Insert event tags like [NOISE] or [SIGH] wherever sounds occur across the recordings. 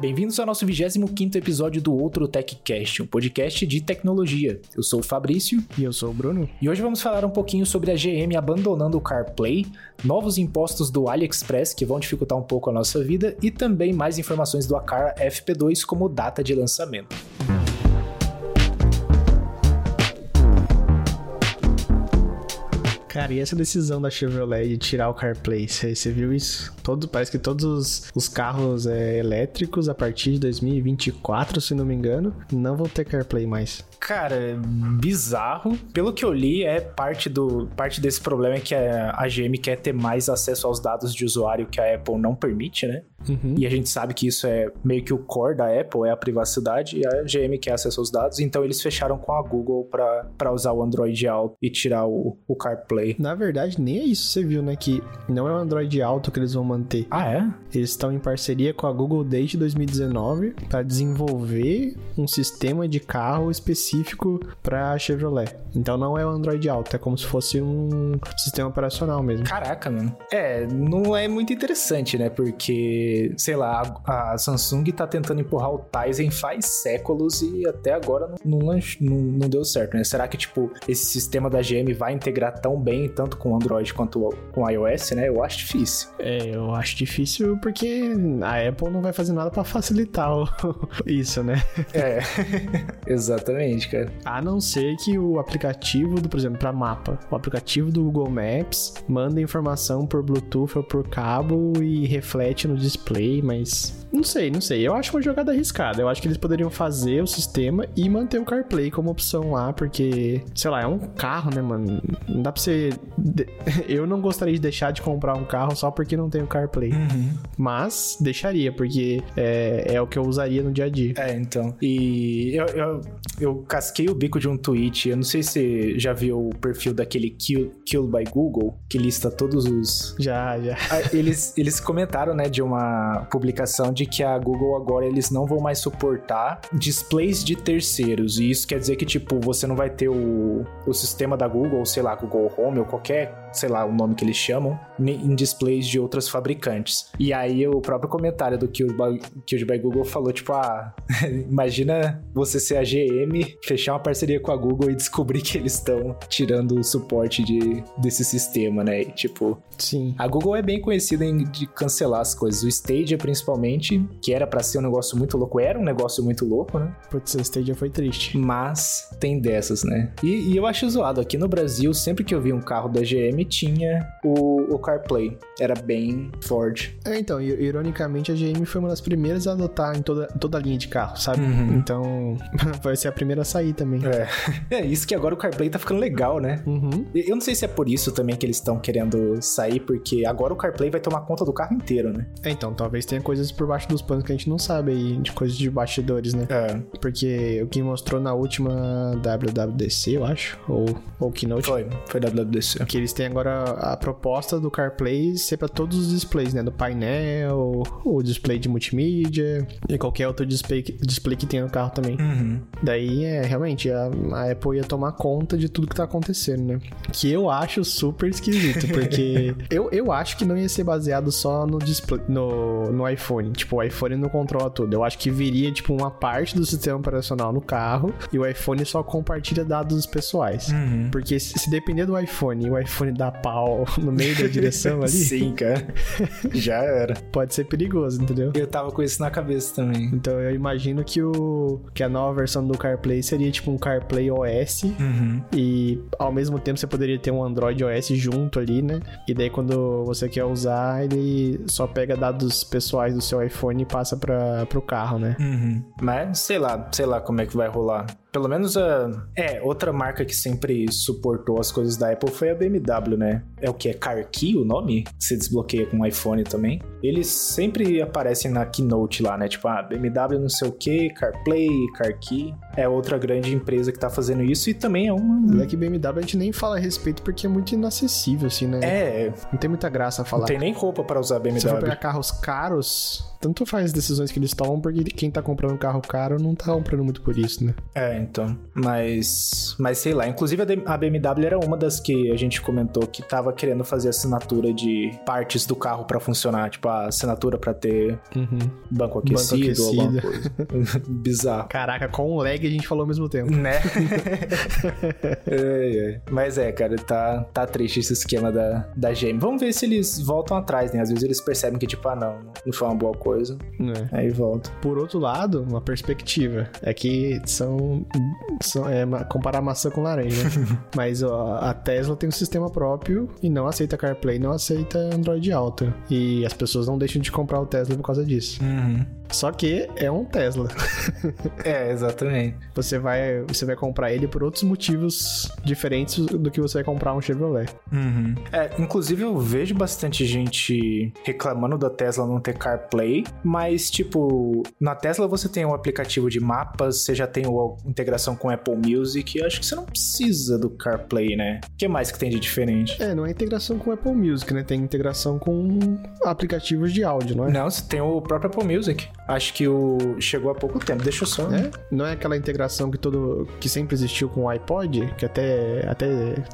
Bem-vindos ao nosso 25 episódio do Outro TechCast, um podcast de tecnologia. Eu sou o Fabrício. E eu sou o Bruno. E hoje vamos falar um pouquinho sobre a GM abandonando o CarPlay, novos impostos do AliExpress que vão dificultar um pouco a nossa vida e também mais informações do Acar FP2 como data de lançamento. Cara, e essa decisão da Chevrolet de tirar o CarPlay, você viu isso? Todo, parece que todos os, os carros é, elétricos a partir de 2024, se não me engano, não vão ter CarPlay mais. Cara, bizarro. Pelo que eu li, é parte do parte desse problema é que a, a GM quer ter mais acesso aos dados de usuário que a Apple não permite, né? Uhum. E a gente sabe que isso é meio que o core da Apple, é a privacidade, e a GM quer acesso aos dados, então eles fecharam com a Google para usar o Android Auto e tirar o, o CarPlay. Na verdade, nem é isso, você viu, né? Que não é o Android Auto que eles vão manter. Ah, é? Eles estão em parceria com a Google desde 2019 para desenvolver um sistema de carro específico para Chevrolet. Então não é o Android Auto, é como se fosse um sistema operacional mesmo. Caraca, mano. É, não é muito interessante, né? Porque sei lá, a, Samsung tá tentando empurrar o Tizen faz séculos e até agora não, não, não, não, deu certo, né? Será que, tipo, esse sistema da GM vai integrar tão bem, tanto com Android quanto com iOS, né? Eu acho difícil. É, eu acho difícil porque a Apple não vai fazer nada para facilitar o... [LAUGHS] isso, né? É, [LAUGHS] exatamente, cara. A não ser que o aplicativo, do, por exemplo, para mapa, o aplicativo do Google Maps manda informação por Bluetooth ou por cabo e reflete no display display, mas não sei, não sei. Eu acho uma jogada arriscada. Eu acho que eles poderiam fazer o sistema e manter o CarPlay como opção lá, porque, sei lá, é um carro, né, mano? Não dá pra você. [LAUGHS] Eu não gostaria de deixar de comprar um carro só porque não tem o CarPlay. Uhum. Mas deixaria, porque é, é o que eu usaria no dia a dia. É, então. E eu, eu, eu casquei o bico de um tweet. Eu não sei se você já viu o perfil daquele Kill, Killed by Google, que lista todos os. Já, já. Ah, eles, eles comentaram, né, de uma publicação de de que a Google agora eles não vão mais suportar displays de terceiros. E isso quer dizer que, tipo, você não vai ter o, o sistema da Google, sei lá, Google Home ou qualquer sei lá o nome que eles chamam, em displays de outras fabricantes. E aí o próprio comentário do Killed by, Killed by Google falou, tipo, ah, [LAUGHS] imagina você ser a GM, fechar uma parceria com a Google e descobrir que eles estão tirando o suporte de, desse sistema, né? E, tipo, Sim. A Google é bem conhecida em de cancelar as coisas. O Stadia, principalmente, que era para ser um negócio muito louco, era um negócio muito louco, né? Putz, o Stadia foi triste. Mas tem dessas, né? E, e eu acho zoado. Aqui no Brasil, sempre que eu vi um carro da GM, tinha o, o CarPlay. Era bem forte. É, então, ironicamente, a GM foi uma das primeiras a adotar em toda, toda a linha de carro, sabe? Uhum. Então, [LAUGHS] vai ser a primeira a sair também. É. [LAUGHS] é, isso que agora o CarPlay tá ficando legal, né? Uhum. Eu não sei se é por isso também que eles estão querendo sair, porque agora o CarPlay vai tomar conta do carro inteiro, né? É, então, talvez tenha coisas por baixo dos panos que a gente não sabe aí, de coisas de bastidores, né? É. Porque o que mostrou na última WWDC, eu acho, ou, ou Keynote. Foi, foi WWDC. Que eles têm agora a proposta do CarPlay ser para todos os displays, né? Do painel, o display de multimídia e qualquer outro display, display que tenha no carro também. Uhum. Daí, é, realmente, a, a, Apple ia tomar conta de tudo que tá acontecendo, né? Que eu acho super esquisito, [LAUGHS] porque eu, eu acho que não ia ser baseado só no display, no, no iPhone. Tipo, o iPhone não controla tudo. Eu acho que viria, tipo, uma parte do sistema operacional no carro e o iPhone só compartilha dados pessoais. Uhum. Porque se, se depender do iPhone e o iPhone dá pau [LAUGHS] no meio da direção ali. Sim, cara. [LAUGHS] Já era. Pode ser perigoso, entendeu? Eu tava com isso na cabeça também. Então eu imagino que o que a nova versão do CarPlay seria tipo um CarPlay OS uhum. e ao mesmo tempo você poderia ter um Android OS junto ali, né? E daí quando você quer usar, ele só pega dados pessoais do seu iPhone e passa para pro carro, né? Uhum. Mas sei lá, sei lá como é que vai rolar. Pelo menos a. É, outra marca que sempre suportou as coisas da Apple foi a BMW, né? É o que? É CarKey o nome? Você desbloqueia com o iPhone também. Eles sempre aparecem na keynote lá, né? Tipo, ah, BMW não sei o que, CarPlay, CarKey. É outra grande empresa que tá fazendo isso e também é uma. É que BMW a gente nem fala a respeito porque é muito inacessível, assim, né? É. Não tem muita graça falar. Não tem nem roupa para usar BMW. Se for pegar carros caros, tanto faz as decisões que eles tomam, porque quem tá comprando um carro caro não tá comprando muito por isso, né? É, então. Mas, mas sei lá. Inclusive a BMW era uma das que a gente comentou que tava querendo fazer assinatura de partes do carro para funcionar. Tipo, a assinatura para ter uhum. banco aquecido, banco alguma coisa. [LAUGHS] Bizarro. Caraca, com o lag a gente falou ao mesmo tempo. Né? [LAUGHS] é, é. Mas é, cara, tá, tá triste esse esquema da, da GM. Vamos ver se eles voltam atrás, né? Às vezes eles percebem que, tipo, ah, não, não foi uma boa coisa. É. Aí volta. Por outro lado, uma perspectiva é que são. É, comparar maçã com laranja. [LAUGHS] Mas ó, a Tesla tem um sistema próprio e não aceita CarPlay, não aceita Android Auto. E as pessoas não deixam de comprar o Tesla por causa disso. Uhum. Só que é um Tesla. [LAUGHS] é, exatamente. Você vai, você vai comprar ele por outros motivos diferentes do que você vai comprar um Chevrolet. Uhum. É, inclusive eu vejo bastante gente reclamando da Tesla não ter CarPlay, mas tipo, na Tesla você tem um aplicativo de mapas, você já tem a integração com Apple Music, eu acho que você não precisa do CarPlay, né? O que mais que tem de diferente? É, não é integração com Apple Music, né? Tem integração com aplicativos de áudio, não é? Não, você tem o próprio Apple Music. Acho que o chegou há pouco tempo. Deixa eu só. É? Não é aquela integração que todo que sempre existiu com o iPod, que até até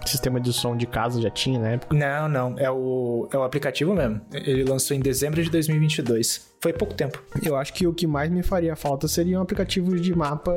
sistema de som de casa já tinha na época. Não, não, é o é o aplicativo mesmo. Ele lançou em dezembro de 2022. Foi pouco tempo. Eu acho que o que mais me faria falta seria um aplicativo de mapa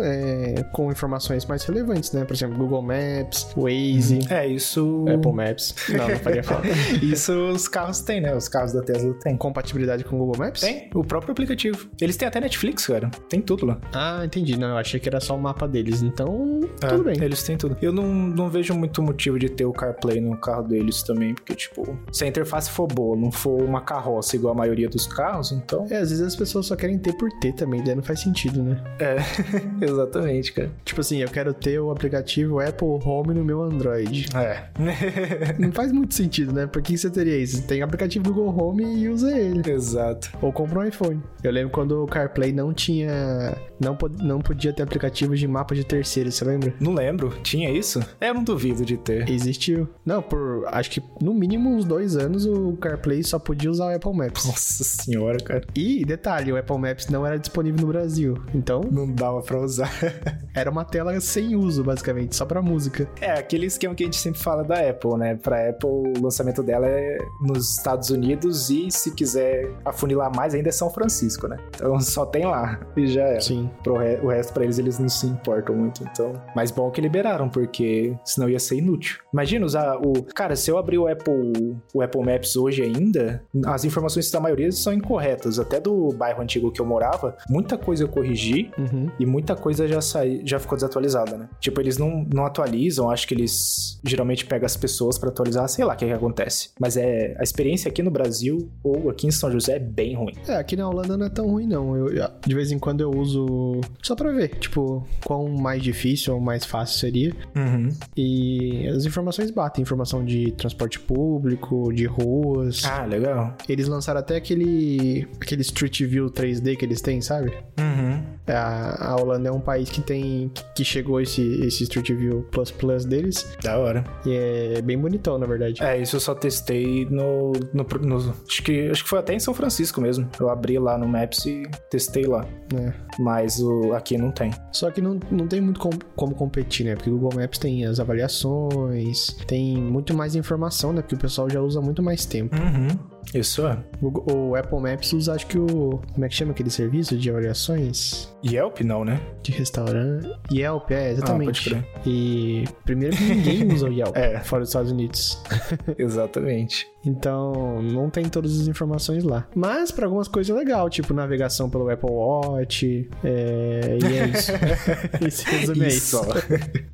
é, com informações mais relevantes, né? Por exemplo, Google Maps, Waze. É, isso. Apple Maps. Não, não faria falta. [LAUGHS] isso os carros têm, né? Os carros da Tesla têm. Compatibilidade com o Google Maps? Tem, o próprio aplicativo. Eles têm até Netflix, cara. Tem tudo lá. Ah, entendi. Não, eu achei que era só o mapa deles. Então, é, tudo bem. Eles têm tudo. Eu não, não vejo muito motivo de ter o CarPlay no carro deles também, porque, tipo, se a interface for boa, não for uma carroça igual a maioria dos carros, então. É, às vezes as pessoas só querem ter por ter também, daí não faz sentido, né? É, [LAUGHS] exatamente, cara. Tipo assim, eu quero ter o aplicativo Apple Home no meu Android. É. [LAUGHS] não faz muito sentido, né? Por que você teria isso? Tem aplicativo Google Home e usa ele. Exato. Ou compra um iPhone. Eu lembro quando o CarPlay não tinha. Não, pod... não podia ter aplicativos de mapa de terceiro, você lembra? Não lembro. Tinha isso? É, eu não duvido de ter. Existiu. Não, por acho que no mínimo uns dois anos o CarPlay só podia usar o Apple Maps. Nossa senhora agora, cara. E, detalhe, o Apple Maps não era disponível no Brasil, então... Não dava pra usar. [LAUGHS] era uma tela sem uso, basicamente, só pra música. É, aquele esquema que a gente sempre fala da Apple, né? Pra Apple, o lançamento dela é nos Estados Unidos e, se quiser afunilar mais, ainda é São Francisco, né? Então [LAUGHS] só tem lá e já é. Sim. Pro re o resto, pra eles, eles não se importam muito, então... Mas bom que liberaram, porque senão ia ser inútil. Imagina usar o... Cara, se eu abrir o Apple, o Apple Maps hoje ainda, as informações da maioria são incorretas corretas. Até do bairro antigo que eu morava, muita coisa eu corrigi uhum. e muita coisa já saí, já ficou desatualizada, né? Tipo, eles não, não atualizam, acho que eles geralmente pegam as pessoas para atualizar, sei lá o que, que acontece. Mas é a experiência aqui no Brasil ou aqui em São José é bem ruim. É, aqui na Holanda não é tão ruim, não. Eu, de vez em quando eu uso só pra ver, tipo, quão mais difícil ou mais fácil seria. Uhum. E as informações batem, informação de transporte público, de ruas. Ah, legal. Eles lançaram até aquele aquele Street View 3D que eles têm, sabe? Uhum. A, a Holanda é um país que tem que chegou esse esse Street View Plus Plus deles. Da hora. E é bem bonitão, na verdade. É, isso eu só testei no, no, no acho que acho que foi até em São Francisco mesmo. Eu abri lá no Maps e testei lá. É. Mas o aqui não tem. Só que não, não tem muito com, como competir, né? Porque o Google Maps tem as avaliações, tem muito mais informação, né? Porque o pessoal já usa muito mais tempo. Uhum. Isso é. O, o, Apple Maps usa, acho que o. Como é que chama aquele serviço de avaliações? Yelp, não, né? De restaurante. Yelp, é, exatamente. Ah, pode crer. E primeiro que ninguém [LAUGHS] usa o Yelp é. fora dos Estados Unidos. [LAUGHS] exatamente. Então, não tem todas as informações lá. Mas para algumas coisas é legal, tipo navegação pelo Apple Watch. É... E é isso. [LAUGHS] isso resume isso.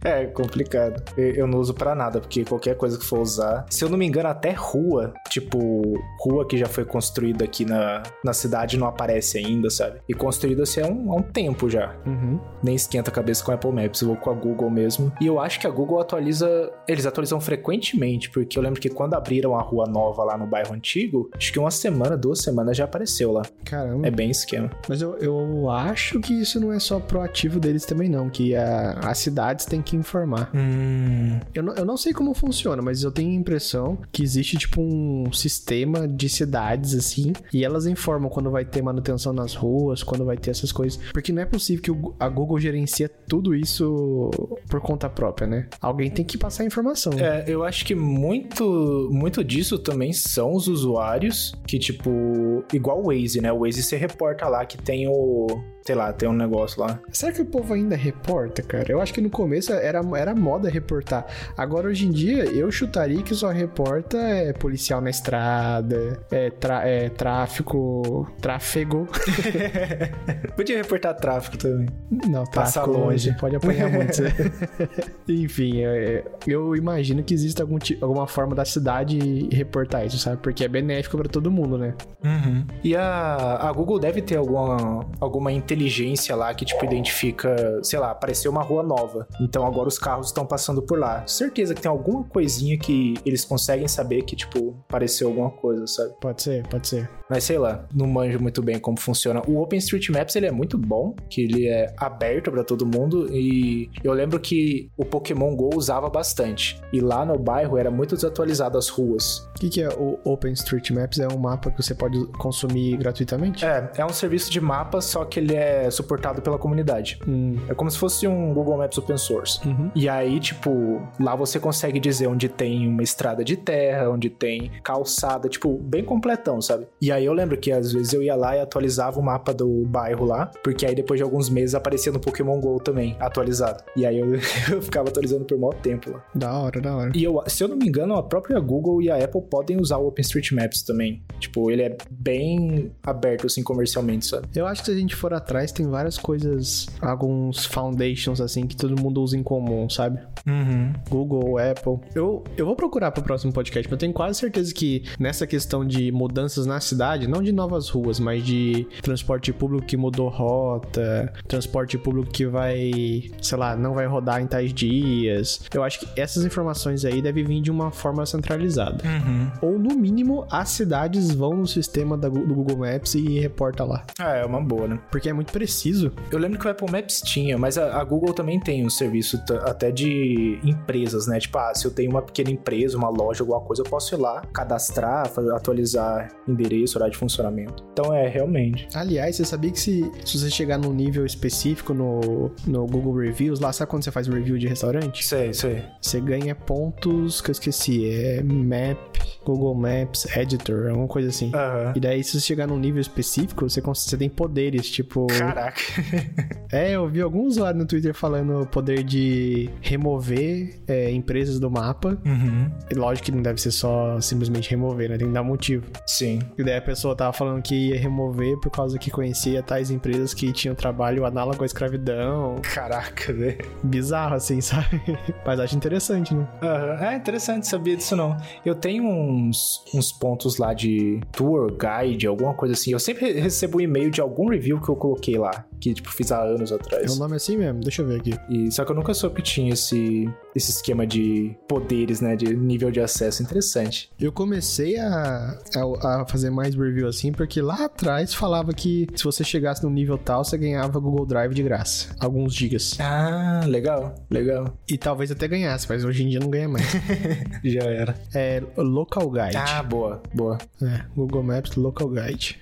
é complicado. Eu não uso para nada, porque qualquer coisa que for usar. Se eu não me engano, até rua, tipo, rua que já foi construída aqui na, na cidade não aparece ainda, sabe? E construída assim há um, há um tempo já. Uhum. Nem esquenta a cabeça com a Apple Maps, eu vou com a Google mesmo. E eu acho que a Google atualiza. Eles atualizam frequentemente, porque eu lembro que quando abriram a rua nova lá no bairro antigo, acho que uma semana, duas semanas já apareceu lá. Caramba. É bem esquema. Mas eu, eu acho que isso não é só proativo deles também, não. Que a, as cidades têm que informar. Hum. Eu não, eu não sei como funciona, mas eu tenho a impressão que existe, tipo, um sistema de cidades, assim, e elas informam quando vai ter manutenção nas ruas, quando vai ter essas coisas. Porque não é possível que a Google gerencia tudo isso por conta própria, né? Alguém tem que passar a informação. É, eu acho que muito, muito disso também são os usuários que, tipo, igual o Waze, né? O Waze você reporta lá que tem o. Sei lá, tem um negócio lá. Será que o povo ainda reporta, cara? Eu acho que no começo era, era moda reportar. Agora, hoje em dia, eu chutaria que só reporta é policial na estrada, é, tra- é tráfico. tráfego. [LAUGHS] Podia reportar tráfico também. Não, Passa tráfico longe. longe. Pode apanhar muito. [LAUGHS] Enfim, é, eu imagino que exista algum, alguma forma da cidade reportar isso, sabe? Porque é benéfico pra todo mundo, né? E a, a Google deve ter alguma, alguma inteligência lá que, tipo, identifica, sei lá, apareceu uma rua nova. Então agora os carros estão passando por lá. Certeza que tem alguma coisinha que eles conseguem saber que, tipo, apareceu alguma coisa, sabe? Pode ser, pode ser. Mas sei lá, não manjo muito bem como funciona. O OpenStreetMaps ele é muito bom, que ele é aberto pra todo mundo e eu lembro que o Pokémon Go usava bastante. E lá no bairro era muito desatualizado as ruas. O que, que é o OpenStreetMaps? É um mapa que você pode consumir gratuitamente? É, é um serviço de mapa, só que ele é suportado pela comunidade. Hum, É como se fosse um Google Maps open source. uhum. E aí, tipo, lá você consegue dizer onde tem uma estrada de terra, onde tem calçada, tipo, bem completão, sabe? E aí eu lembro que às vezes eu ia lá e atualizava o mapa do bairro lá, porque aí depois de alguns meses aparecia no Pokémon GO também, atualizado. E aí eu, [LAUGHS] eu ficava atualizando por maior tempo lá. Da hora, da hora. E eu, se eu não me engano, a própria Google e a Apple podem usar o OpenStreetMaps também. Tipo, ele é bem aberto, assim, comercialmente, sabe? Eu acho que se a gente for atrás, tem várias coisas, alguns foundations, assim, que todo mundo usa em comum, sabe? Uhum. Google, Apple. Eu, eu vou procurar pro próximo podcast, mas eu tenho quase certeza que nessa questão de mudanças na cidade, não de novas ruas, mas de transporte público que mudou rota, transporte público que vai, sei lá, não vai rodar em tais dias. Eu acho que essas informações aí devem vir de uma forma centralizada. Uhum. Ou no mínimo, as cidades vão no sistema da do Google Maps e reporta lá. Ah, é uma boa, né? Porque é muito preciso. Eu lembro que o Apple Maps tinha, mas a, a Google também tem um serviço até de empresas, né? Tipo, ah, se eu tenho uma pequena empresa, uma loja, alguma coisa, eu posso ir lá, cadastrar, atualizar endereço, de funcionamento. Então é, realmente. Aliás, você sabia que se, se você chegar num nível específico no, no Google Reviews, lá sabe quando você faz review de restaurante? Isso aí. Você ganha pontos que eu esqueci. É Map, Google Maps, Editor, alguma coisa assim. Aham. E daí, se você chegar num nível específico, você, você tem poderes, tipo. Caraca. [LAUGHS] É, eu vi algum usuário no Twitter falando poder de remover é, empresas do mapa. uhum. E lógico que não deve ser só simplesmente remover, né? Tem que dar motivo. Sim. E daí pessoa tava falando que ia remover por causa que conhecia tais empresas que tinham trabalho análogo à escravidão. Caraca, velho. Bizarro, assim, [LAUGHS] sabe? Mas acho interessante, né? Aham. É interessante saber disso não. Eu tenho uns, uns pontos lá de tour, guide, alguma coisa assim. Eu sempre re- recebo um e-mail de algum review que eu coloquei lá, que tipo fiz há anos É atrás. um nome assim mesmo? Deixa eu ver aqui. E, só que eu nunca soube que tinha esse, esse esquema de poderes, né? De nível de acesso. Interessante. Eu comecei a, a, a fazer mais review assim, porque lá atrás falava que se você chegasse no nível tal, você ganhava Google Drive de graça. Alguns gigas. Ah, legal, legal. E talvez até ganhasse, mas hoje em dia não ganha mais. [LAUGHS] Já era. é Local Guide. Ah, boa, boa. É, Google Maps Local Guide.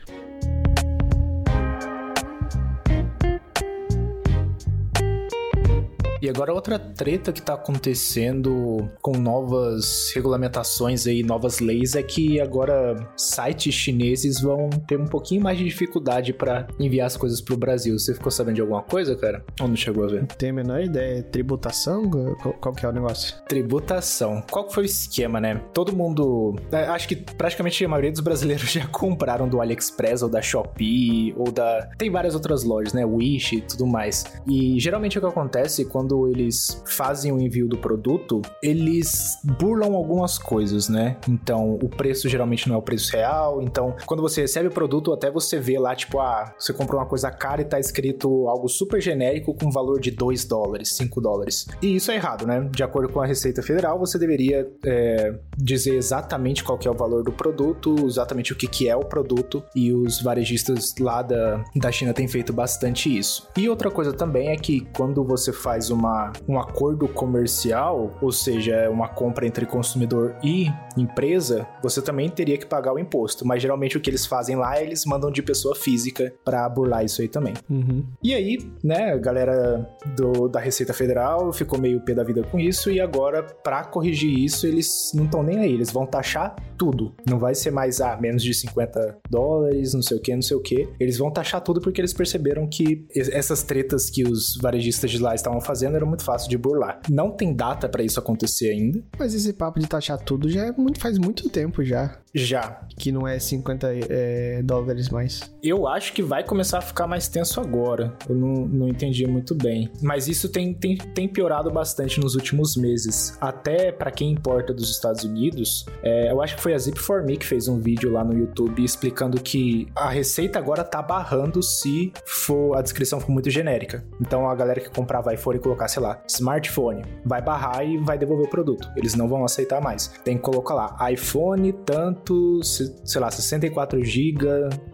E agora outra treta que tá acontecendo com novas regulamentações aí, novas leis, é que agora sites chineses vão ter um pouquinho mais de dificuldade pra enviar as coisas pro Brasil. Você ficou sabendo de alguma coisa, cara? Ou não chegou a ver? Tem a menor ideia. Tributação? Qual, qual que é o negócio? Tributação. Qual que foi o esquema, né? Todo mundo. é, Acho que praticamente a maioria dos brasileiros [LAUGHS] já compraram do AliExpress ou da Shopee ou da. Tem várias outras lojas, né? Wish e tudo mais. E geralmente o que acontece quando quando eles fazem o envio do produto, eles burlam algumas coisas, né? Então, o preço geralmente não é o preço real. Então, quando você recebe o produto, até você vê lá, tipo, ah, você comprou uma coisa cara e tá escrito algo super genérico com valor de 2 dólares, 5 dólares. E isso é errado, né? De acordo com a Receita Federal, você deveria é, dizer exatamente qual é o valor do produto, exatamente o que, que é o produto, e os varejistas lá da, da China têm feito bastante isso. E outra coisa também é que quando você faz uma, um acordo comercial, ou seja, é uma compra entre consumidor e empresa, você também teria que pagar o imposto. Mas geralmente o que eles fazem lá, eles mandam de pessoa física para burlar isso aí também. Uhum. E aí, né, a galera do, da Receita Federal ficou meio pé da vida com isso e agora, para corrigir isso, eles não estão nem aí. Eles vão taxar tudo. Não vai ser mais, ah, menos de 50 dólares, não sei o que, não sei o que. Eles vão taxar tudo porque eles perceberam que essas tretas que os varejistas de lá estavam fazendo era muito fácil de burlar. Não tem data para isso acontecer ainda. Mas esse papo de taxar tudo já é muito, faz muito tempo já. Já. Que não é 50 é, dólares mais. Eu acho que vai começar a ficar mais tenso agora. Eu não, não entendi muito bem. Mas isso tem, tem, tem piorado bastante nos últimos meses. Até para quem importa dos Estados Unidos, é, eu acho que foi a Zip4Me que fez um vídeo lá no YouTube explicando que a receita agora tá barrando se for a descrição for muito genérica. Então a galera que comprava iPhone e colocar, sei lá, smartphone, vai barrar e vai devolver o produto. Eles não vão aceitar mais. Tem que colocar lá, iPhone tanto, sei lá, 64 GB,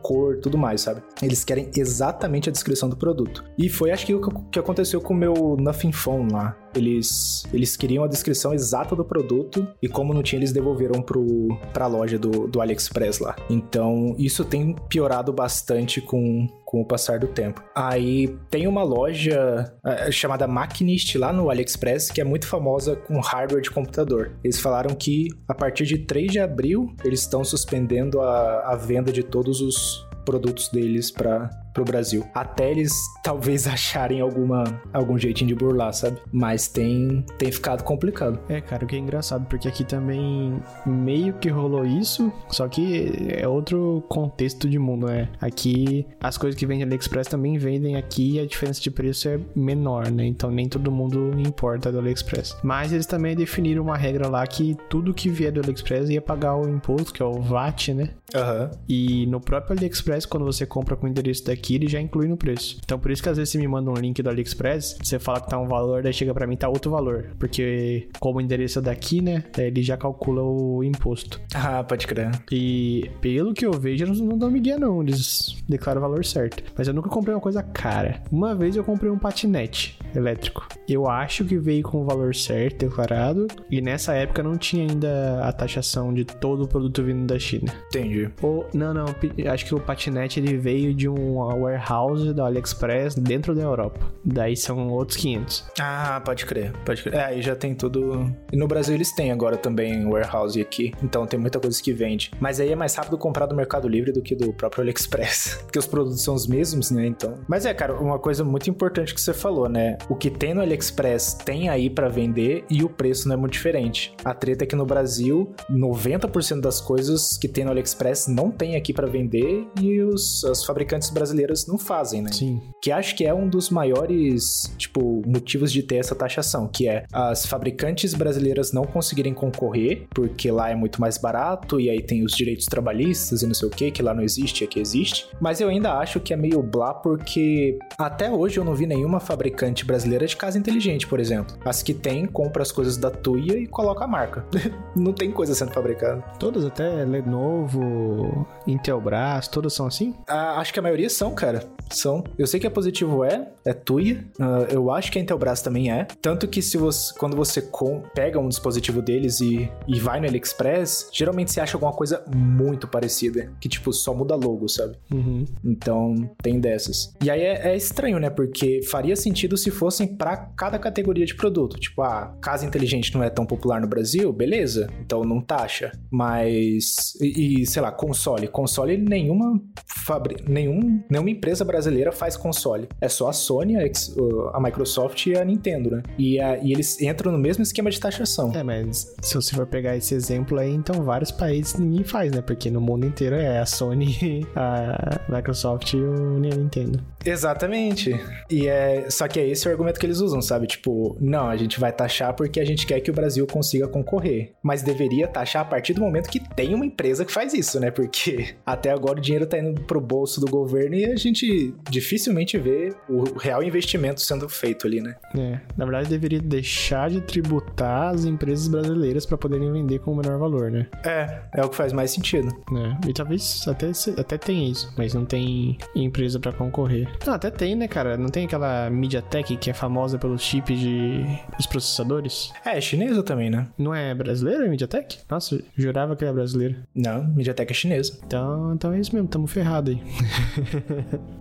cor, tudo mais, sabe? Eles querem exatamente a descrição do produto. E foi acho que o que aconteceu com o meu Nothing Phone lá. Eles, eles queriam a descrição exata do produto e como não tinha, eles devolveram pro, pra loja do, do AliExpress lá. Então, isso tem piorado bastante com, com o passar do tempo. Aí tem uma loja uh, chamada Machinist lá no AliExpress que é muito famosa com hardware de computador. Eles falaram que a partir de 3 de abril eles estão suspendendo a, a venda de todos os produtos deles para pro Brasil. Até eles [LAUGHS] talvez acharem alguma, algum jeitinho de burlar, sabe? Mas tem, tem ficado complicado. É, cara, o que é engraçado, porque aqui também meio que rolou isso, só que é outro contexto de mundo, né? Aqui as coisas que vendem AliExpress também vendem aqui e a diferença de preço é menor, né? Então nem todo mundo importa do AliExpress. Mas eles também definiram uma regra lá que tudo que vier do AliExpress ia pagar o imposto, que é o VAT, né? Aham. Uhum. E no próprio AliExpress, quando você compra com o endereço daqui, aqui, ele já inclui no preço. Então por isso que às vezes você me manda um link do AliExpress, você fala que tá um valor, daí chega para mim tá outro valor. Porque como o endereço é daqui, né? Ele já calcula o imposto. Ah, pode crer. E pelo que eu vejo, eles não dão migué não, eles declaram o valor certo. Mas eu nunca comprei uma coisa cara. Uma vez eu comprei um patinete elétrico. Eu acho que veio com o valor certo declarado e nessa época não tinha ainda a taxação de todo o produto vindo da China. Entendi. Ou, não, não, acho que o patinete ele veio de um warehouse da AliExpress dentro da Europa. Daí são outros 500. Ah, pode crer, pode crer. É, aí já tem tudo. E no Brasil eles têm agora também warehouse aqui, então tem muita coisa que vende. Mas aí é mais rápido comprar do Mercado Livre do que do próprio AliExpress, [LAUGHS] porque os produtos são os mesmos, né? Então. Mas é, cara, uma coisa muito importante que você falou, né? O que tem no AliExpress tem aí para vender e o preço não é muito diferente. A treta é que no Brasil, 90% das coisas que tem no AliExpress não tem aqui para vender e os, os fabricantes brasileiros brasileiras não fazem, né? Sim. Que acho que é um dos maiores, tipo, motivos de ter essa taxação, que é as fabricantes brasileiras não conseguirem concorrer, porque lá é muito mais barato, e aí tem os direitos trabalhistas e não sei o que, que lá não existe, aqui existe. Mas eu ainda acho que é meio blá, porque até hoje eu não vi nenhuma fabricante brasileira de casa inteligente, por exemplo. As que tem, compra as coisas da Tuia e coloca a marca. [LAUGHS] não tem coisa sendo fabricada. Todas, até Lenovo, Intelbras, todas são assim? Ah, acho que a maioria são, cara. São. Eu sei que a Positivo é, é Tuya. Uh, eu acho que a Intelbras também é. Tanto que se você, quando você com, pega um dispositivo deles e, e vai no AliExpress, geralmente você acha alguma coisa muito parecida. Que, tipo, só muda logo, sabe? Uhum. Então, tem dessas. E aí é, é, estranho, né? Porque faria sentido se fossem para cada categoria de produto. Tipo, a ah, casa inteligente não é tão popular no Brasil, beleza. Então não taxa. Mas. E, e sei lá, console. Console nenhuma. Fabri... Nenhum, nenhuma empresa brasileira faz console. É só a Sony, a, Microsoft e a Nintendo, né? E, a, e, eles entram no mesmo esquema de taxação. É, mas se você for pegar esse exemplo aí, então vários países ninguém faz, né? Porque no mundo inteiro é a Sony, [LAUGHS] a Microsoft e o Nintendo. Exatamente. E é, só que é esse o argumento que eles usam, sabe? Tipo, não, a gente vai taxar porque a gente quer que o Brasil consiga concorrer. Mas deveria taxar a partir do momento que tem uma empresa que faz isso, né? Porque [LAUGHS] até agora o dinheiro tá indo pro bolso do governo e a gente dificilmente vê o real investimento sendo feito ali, né? É, na verdade deveria deixar de tributar as empresas brasileiras para poderem vender com o menor valor, né? É, é o que faz mais sentido. É, e talvez até, até tenha isso, mas não tem empresa para concorrer. Não, até tem, né, cara? Não tem aquela MediaTek que é famosa pelos chips de os processadores? É, é chinesa também, né? Não é brasileira a MediaTek? Nossa, jurava que era brasileira. Não, MediaTek é chinesa. Então, então é isso mesmo, tamo ferrado aí.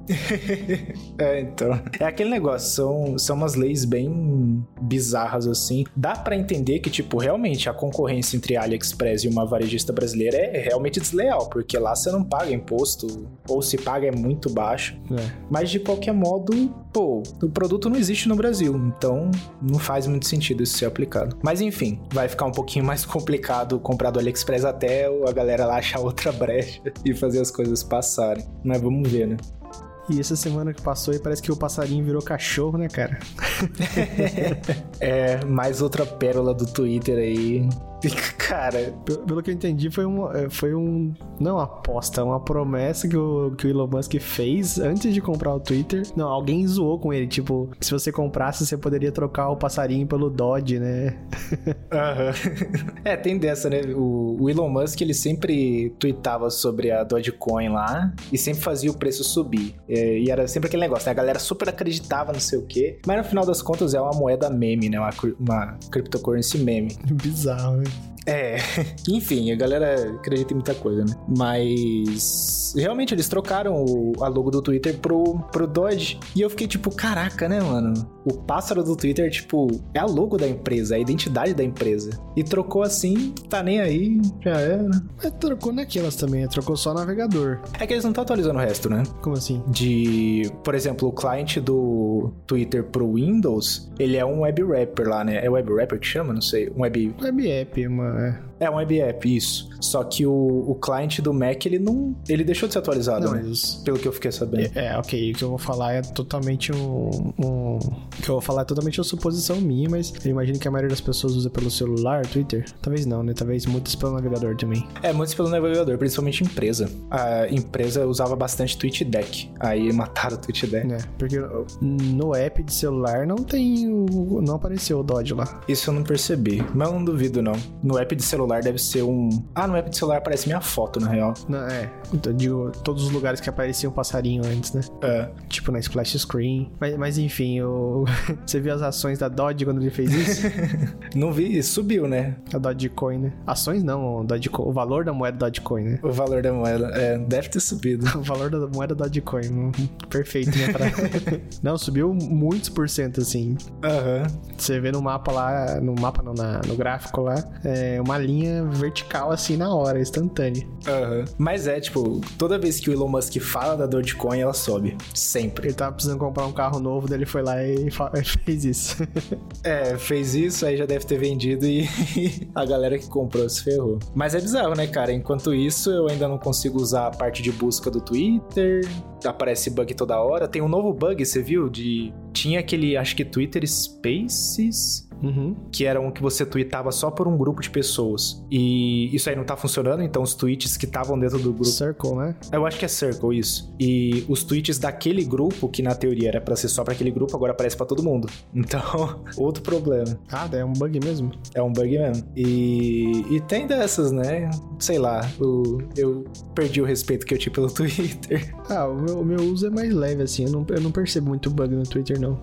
[LAUGHS] é, então. É aquele negócio, são, são umas leis bem bizarras assim. Dá para entender que, tipo, realmente a concorrência entre a AliExpress e uma varejista brasileira é realmente desleal, porque lá você não paga imposto, ou se paga é muito baixo. É. Mas de qualquer modo, pô, o produto não existe no Brasil, então não faz muito sentido isso ser aplicado. Mas enfim, vai ficar um pouquinho mais [LAUGHS] complicado comprar do AliExpress até a galera lá achar outra brecha [LAUGHS] e fazer as coisas passarem. Mas vamos ver, né? E essa semana que passou aí parece que o passarinho virou cachorro, né, cara? [LAUGHS] é, mais outra pérola do Twitter aí [LAUGHS] Cara, pelo que eu entendi, foi um, é, foi um. Não uma aposta, uma promessa que o, que o Elon Musk fez antes de comprar o Twitter. Não, alguém zoou com ele. Tipo, se você comprasse, você poderia trocar o passarinho pelo Dodge, né? [LAUGHS] Uhum. É, tem dessa, né? O, o, Elon Musk, ele sempre tweetava sobre a Dogecoin lá e sempre fazia o preço subir. E, e era sempre aquele negócio, né? A galera super acreditava, não sei o quê. Mas no final das contas é uma moeda meme, né? Uma, uma cryptocurrency meme. [LAUGHS] Bizarro? É, [LAUGHS] enfim, a galera acredita em muita coisa, né? Mas realmente eles trocaram o, a logo do Twitter pro, pro Dodge. E eu fiquei tipo, caraca, né, mano? O pássaro do Twitter, tipo, é a logo da empresa, é a identidade da empresa. E trocou assim, tá nem aí, já era. Mas trocou naquelas também, trocou só o navegador. É que eles não estão atualizando o resto, né? Como assim? De, por exemplo, o cliente do Twitter pro Windows, ele é um web wrapper lá, né? É web wrapper que chama? Não sei. Um web. Web app, uma é. É um web app, isso. Só que o, o cliente do Mac, ele não. Ele deixou de ser atualizado, não, né? Mas... Pelo que eu fiquei sabendo. É, é, ok. O que eu vou falar é totalmente um, um. O que eu vou falar é totalmente uma suposição minha, mas eu imagino que a maioria das pessoas usa pelo celular, Twitter. Talvez não, né? Talvez muitos pelo navegador também. É, muitos pelo navegador, principalmente empresa. A empresa usava bastante TweetDeck. Aí mataram o TweetDeck. É, porque no app de celular não tem o. Não apareceu o Dodge lá. Isso eu não percebi. Mas eu não duvido, não. No app de celular deve ser um. Ah, no app de celular aparece minha foto, na real. Não, é. Então, digo, todos os lugares que aparecia um passarinho antes, né? É. Tipo na splash screen. Mas, mas enfim, o... [LAUGHS] você viu as ações da Dodge quando ele fez isso? [LAUGHS] não vi, subiu, né? A Dogecoin, né? Ações não, o, Dogecoin, o valor da moeda Dogecoin, né? O valor da moeda, é, deve ter subido. [LAUGHS] o valor da moeda Dogecoin, perfeito, né? Não, subiu muitos por cento, assim. Aham. Uhum. Você vê no mapa lá, no mapa não, na, no gráfico lá, é uma linha vertical assim na hora, instantânea. Uhum. Mas é, tipo, toda vez que o Elon Musk fala da Dogecoin, ela sobe. Sempre. Ele tava precisando comprar um carro novo, daí ele foi lá e [LAUGHS] fez isso. [LAUGHS] é, fez isso, aí já deve ter vendido e [LAUGHS] a galera que comprou se ferrou. Mas é bizarro, né, cara? Enquanto isso, eu ainda não consigo usar a parte de busca do Twitter, aparece bug toda hora. Tem um novo bug, você viu? De. Tinha aquele, acho que Twitter Spaces Uhum. Que era um que você tweetava só por um grupo de pessoas. E isso aí não tá funcionando, então os tweets que estavam dentro do grupo. Circle, né? Eu acho que é Circle, isso. E os tweets daquele grupo, que na teoria era para ser só para aquele grupo, agora aparece para todo mundo. [LAUGHS] Então, outro problema. Ah, é um bug mesmo? É um bug mesmo. E, e tem dessas, né? Sei lá, o, eu perdi o respeito que eu tinha pelo [LAUGHS] Twitter. Ah, o meu, o meu uso é mais leve, assim. Eu não, eu não percebo muito bug no Twitter, não.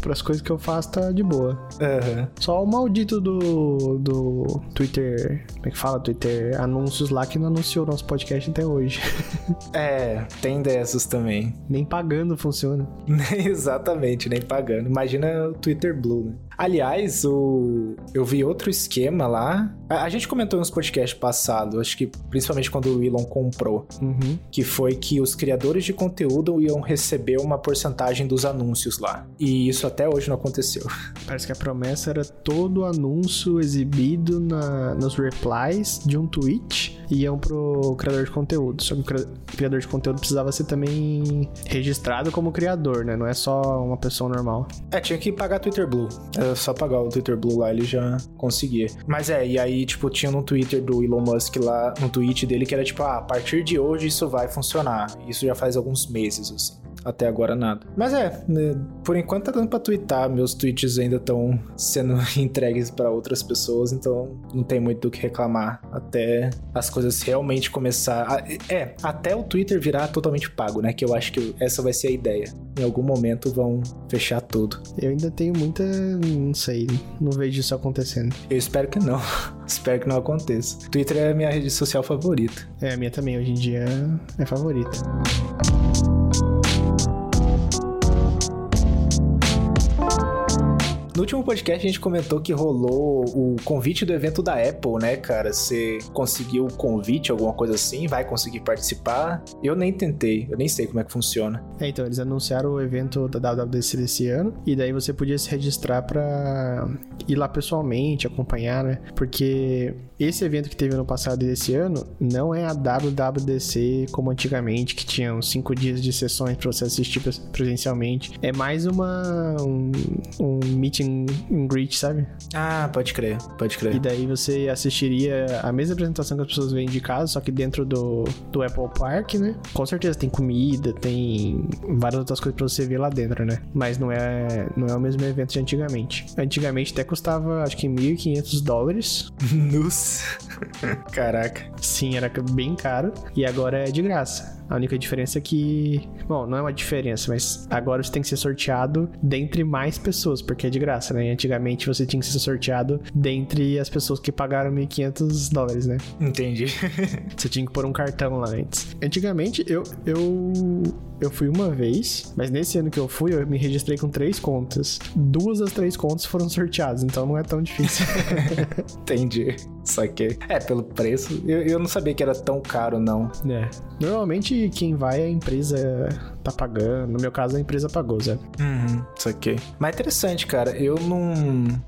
Para as coisas que eu faço, tá de boa. Aham. Uhum. Só o maldito do, do Twitter. Como é que fala? Twitter Anúncios lá que não anunciou nosso podcast até hoje. [LAUGHS] é, tem dessas também. Nem pagando funciona. [LAUGHS] Exatamente, nem pagando. Imagina o Twitter Blue, né? Aliás, o... eu vi outro esquema lá. A, gente comentou nos podcasts passados, acho que principalmente quando o Elon comprou, uhum. que foi que os criadores de conteúdo iam receber uma porcentagem dos anúncios lá. E isso até hoje não aconteceu. [LAUGHS] Parece que a promessa era todo anúncio exibido na, nos replies de um tweet iam pro criador de conteúdo. Só que o criador de conteúdo precisava ser também registrado como criador, né? Não é só uma pessoa normal. É, tinha que pagar Twitter Blue. Era só pagar o Twitter Blue lá, ele já conseguia. Mas é, e aí, tipo, tinha no Twitter do Elon Musk lá, no tweet dele, que era tipo, ah, a partir de hoje isso vai funcionar. Isso já faz alguns meses, assim. Até agora nada. Mas é, né, por enquanto tá dando pra twittar. Meus tweets ainda estão sendo [LAUGHS] entregues para outras pessoas, então não tem muito do que reclamar até as coisas realmente começar. É, até o Twitter virar totalmente pago, né? Que eu acho que essa vai ser a ideia. Em algum momento vão fechar tudo. Eu ainda tenho muita. Não sei, não vejo isso acontecendo. Eu espero que não. [LAUGHS] espero que não aconteça. Twitter é a minha rede social favorita. É, a minha também, hoje em dia é favorita. No último podcast a gente comentou que rolou o convite do evento da Apple, né, cara? Você conseguiu o convite, alguma coisa assim? Vai conseguir participar? Eu nem tentei, eu nem sei como é que funciona. É, então, eles anunciaram o evento da WWDC desse ano, e daí você podia se registrar para ir lá pessoalmente, acompanhar, né? Porque esse evento que teve ano passado e esse ano não é a WWDC como antigamente, que tinham cinco dias de sessões para você assistir presencialmente. É mais uma um, um meeting em greet, sabe? Ah, pode crer, pode crer. E daí você assistiria a mesma apresentação que as pessoas veem de casa, só que dentro do, do Apple Park, né? Com certeza tem comida, tem várias outras coisas pra você ver lá dentro, né? Mas não é, não é o mesmo evento de antigamente. Antigamente até custava, acho que 1.500 dólares. [LAUGHS] Nossa. Caraca. Sim, era bem caro. E agora é de graça. A única diferença é que. Bom, não é uma diferença, mas agora você tem que ser sorteado dentre mais pessoas, porque é de graça, né? Antigamente você tinha que ser sorteado dentre as pessoas que pagaram 1.500 dólares, né? Entendi. [LAUGHS] você tinha que pôr um cartão lá antes. Antigamente eu, eu eu fui uma vez, mas nesse ano que eu fui, eu me registrei com três contas. Duas das três contas foram sorteadas, então não é tão difícil. [LAUGHS] Entendi. Saquei. É, pelo preço, eu, eu não sabia que era tão caro, não. É. Normalmente quem vai é a empresa tá pagando. No meu caso, a empresa pagou, Zé. Uhum, saquei. Mas é interessante, cara. Eu não.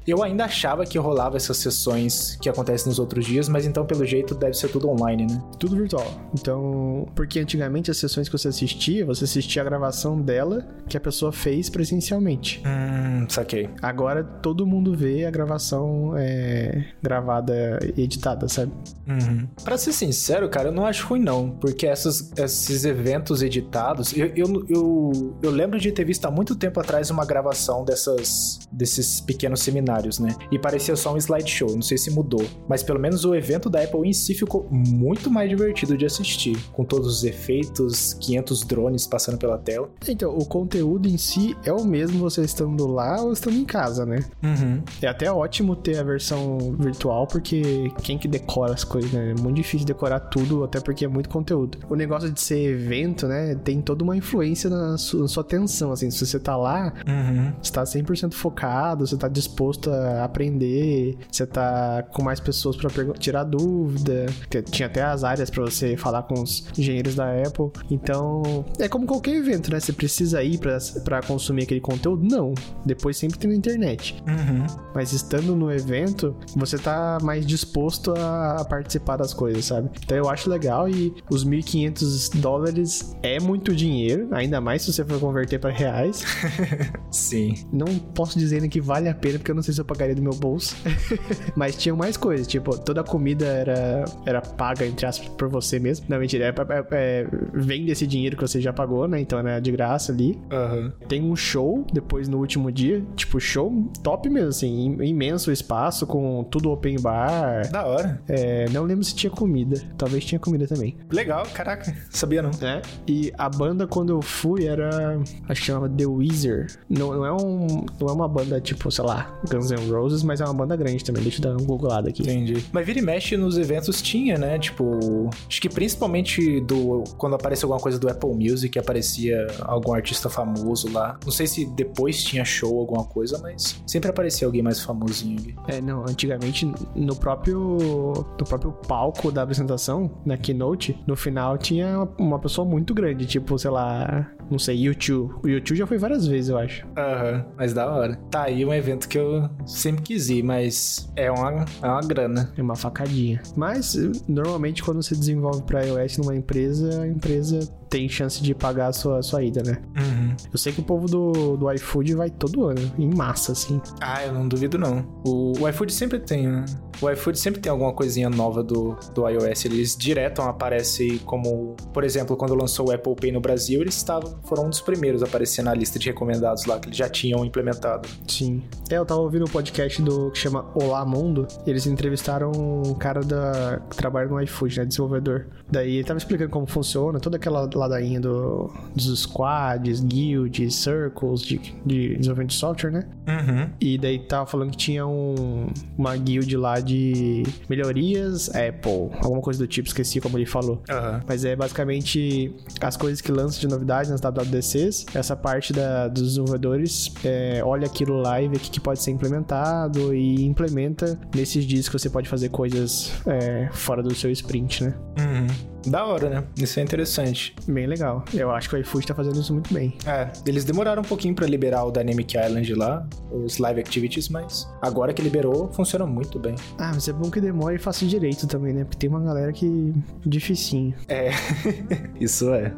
Eu ainda achava que rolava essas sessões que acontecem nos outros dias, mas então, pelo jeito, deve ser tudo online, né? Tudo virtual. Então, porque antigamente as sessões que você assistia, você assistia a gravação dela que a pessoa fez presencialmente. Hum, saquei. Agora todo mundo vê a gravação é, gravada editada, sabe? Uhum. Pra ser sincero, cara, eu não acho ruim, não. Porque essas, esses eventos editados, eu, eu eu, eu, lembro de ter visto há muito tempo atrás uma gravação dessas, desses pequenos seminários, né? E parecia só um slideshow, não sei se mudou. Mas pelo menos o evento da Apple em si ficou muito mais divertido de assistir, com todos os efeitos, 500 drones passando pela tela. Então, o conteúdo em si é o mesmo você estando lá ou estando em casa, né? Uhum. É até ótimo ter a versão virtual, porque quem que decora as coisas, né? É muito difícil decorar tudo, até porque é muito conteúdo. O negócio de ser evento, né? Tem toda uma influência influência na sua, na sua atenção, assim, se você tá lá, uhum. você tá 100% focado, você tá disposto a aprender, você tá com mais pessoas para tirar dúvida, tinha até as áreas para você falar com os engenheiros da Apple, então é como qualquer evento, né? Você precisa ir para consumir aquele conteúdo? Não, depois sempre tem na internet. Uhum. Mas estando no evento, você tá mais disposto a participar das coisas, sabe? Então eu acho legal e os 1.500 dólares é muito dinheiro, ainda mais se você for converter para reais. [LAUGHS] Sim. Não posso dizer que vale a pena, porque eu não sei se eu pagaria do meu bolso. [LAUGHS] Mas tinham mais coisas, tipo, toda a comida era, era paga, entre aspas, por você mesmo. Não, mentira, é, é, é, vem desse dinheiro que você já pagou, né? Então era de graça ali. Uhum. Tem um show depois no último dia, tipo, show top mesmo, assim, imenso espaço, com tudo open bar. Da hora. É, não lembro se tinha comida. Talvez tinha comida também. Legal, caraca, sabia não. É. E a banda, quando eu fui era. Acho que chamava The Weezer. Não, não, é um, não é uma banda tipo, sei lá, Guns N' Roses, mas é uma banda grande também. Deixa eu dar um googlado aqui. Entendi. Mas vira e mexe nos eventos tinha, né? Tipo, acho que principalmente do quando apareceu alguma coisa do Apple Music, aparecia algum artista famoso lá. Não sei se depois tinha show, alguma coisa, mas sempre aparecia alguém mais famosinho ali. É, não, antigamente no próprio próprio, no próprio palco da apresentação, na keynote, no final tinha uma pessoa muito grande, tipo, sei lá, não sei, YouTube. O YouTube já foi várias vezes, eu acho. Aham, uhum, mas da hora. Tá aí um evento que eu sempre quis ir, mas é uma, é uma grana. É uma facadinha. Mas, normalmente, quando você desenvolve para iOS numa empresa, a empresa tem chance de pagar a sua, a sua ida, né? Uhum. Eu sei que o povo do, do iFood vai todo ano, em massa, assim. Ah, eu não duvido, não. O, o iFood sempre tem, né? O iFood sempre tem alguma coisinha nova do, do iOS. Eles direto aparecem como... Por exemplo, quando lançou o Apple Pay no Brasil, eles estavam, foram um dos primeiros a aparecer na lista de recomendados lá, que eles já tinham implementado. Sim. É, eu tava ouvindo um podcast do que chama Olá Mundo. eles entrevistaram um cara da, que trabalha no iFood, né? Desenvolvedor. Daí ele tava explicando como funciona, toda aquela ladainha do, dos squads, guilds, circles de, de desenvolvimento de software, né? Uhum. E daí tava falando que tinha um, uma guild lá de melhorias Apple, alguma coisa do tipo, esqueci como ele falou. Uhum. Mas é basicamente as coisas que lançam de novidade nas WWDCs, essa parte da, dos desenvolvedores é, olha aquilo lá e vê o que, que, pode ser implementado e implementa nesses dias que você pode fazer coisas é, fora do seu sprint, né? Uhum. Da hora, né? Isso é interessante. Bem legal. Eu acho que o iFood tá fazendo isso muito bem. É, eles demoraram um pouquinho para liberar o Dynamic Island lá, os live activities, mas agora que liberou, funciona muito bem. Ah, mas é bom que demore e faça direito também, né? Porque tem uma galera que. dificinho. É, [LAUGHS] isso é.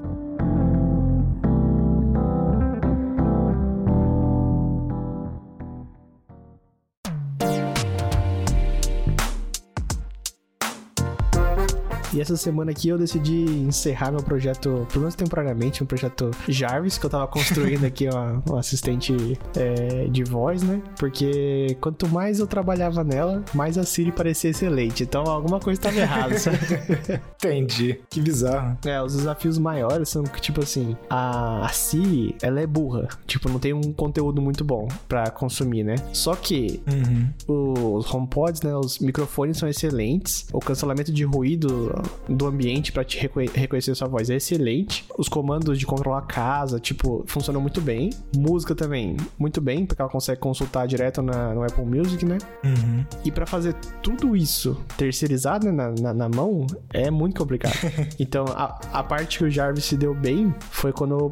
E essa semana aqui eu decidi encerrar meu projeto, pelo menos temporariamente, um projeto Jarvis, que eu tava construindo aqui um assistente é, de voz, né? Porque quanto mais eu trabalhava nela, mais a Siri parecia excelente. Então alguma coisa estava errada, sabe? [LAUGHS] Entendi. Que bizarro. É, os desafios maiores são que, tipo assim, a, a Siri, ela é burra. Tipo, não tem um conteúdo muito bom para consumir, né? Só que uhum. os HomePods, né? Os microfones são excelentes. O cancelamento de ruído do ambiente para te reconhecer sua voz é excelente. Os comandos de controlar a casa, tipo, funcionam muito bem. Música também, muito bem, porque ela consegue consultar direto na, no Apple Music, né? Uhum. E para fazer tudo isso terceirizado né, na, na, na, mão, é muito complicado. [LAUGHS] então, a, a parte que o Jarvis se deu bem foi quando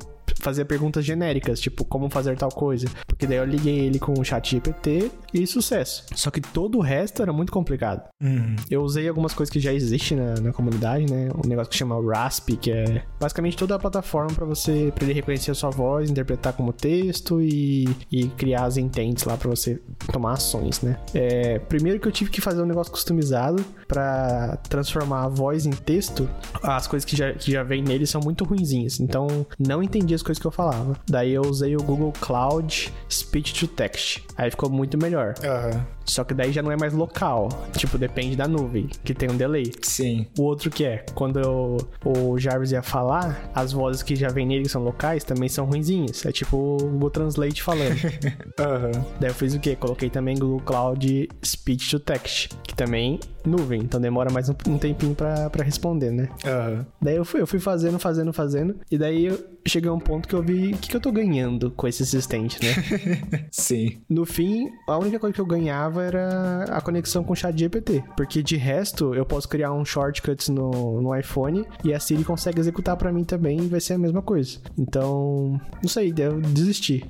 fazia perguntas genéricas, tipo como fazer tal coisa. Porque daí eu liguei ele com o chat GPT e sucesso. Só que todo o resto era muito complicado. Uhum. Eu usei algumas coisas que já existem na, na comunidade, né? Um negócio que chama Rasp, que é basicamente toda a plataforma para você, pra ele reconhecer a sua voz, interpretar como texto e, e criar as intents lá para você tomar ações, né? É, primeiro que eu tive que fazer um negócio customizado para transformar a voz em texto, as coisas que já, que já vem nele são muito ruinzinhas. Então, não entendi as coisas que eu falava. Daí eu usei o Google Cloud Speech to Text. Aí ficou muito melhor. Uhum. Só que daí já não é mais local. Tipo, depende da nuvem, que tem um delay. Sim. O outro que é, quando eu, o Jarvis ia falar, as vozes que já vem nele que são locais também são ruinzinhas. É tipo o Google Translate falando. [LAUGHS] uhum. Daí eu fiz o quê? Coloquei também Google Cloud Speech to Text, que também nuvem, então demora mais um, um tempinho pra, pra responder, né? Uhum. Daí eu fui, eu fui fazendo, fazendo, fazendo, e daí eu cheguei a um ponto que eu vi o que, que eu tô ganhando com esse assistente, né? [LAUGHS] Sim. No fim, a única coisa que eu ganhava era a conexão com o chat GPT, porque de resto eu posso criar um shortcuts no, no iPhone e a Siri consegue executar para mim também e vai ser a mesma coisa. Então, não sei, eu desisti.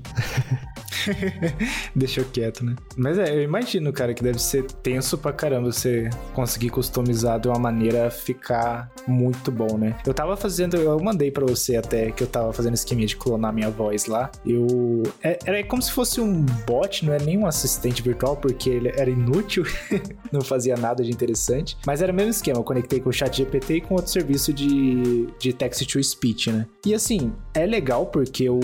[LAUGHS] Deixou quieto, né? Mas é, eu imagino, cara, que deve ser tenso pra caramba você conseguir customizar de uma maneira ficar muito bom, né? Eu tava fazendo, eu mandei para você até que eu tava fazendo esquema de clonar minha voz lá. Eu. É, era como se fosse um bot, não é nem um assistente virtual, porque ele era inútil, [LAUGHS] não fazia nada de interessante. Mas era o mesmo esquema, eu conectei com o chat GPT e com outro serviço de, de text to speech, né? E assim, é legal porque o,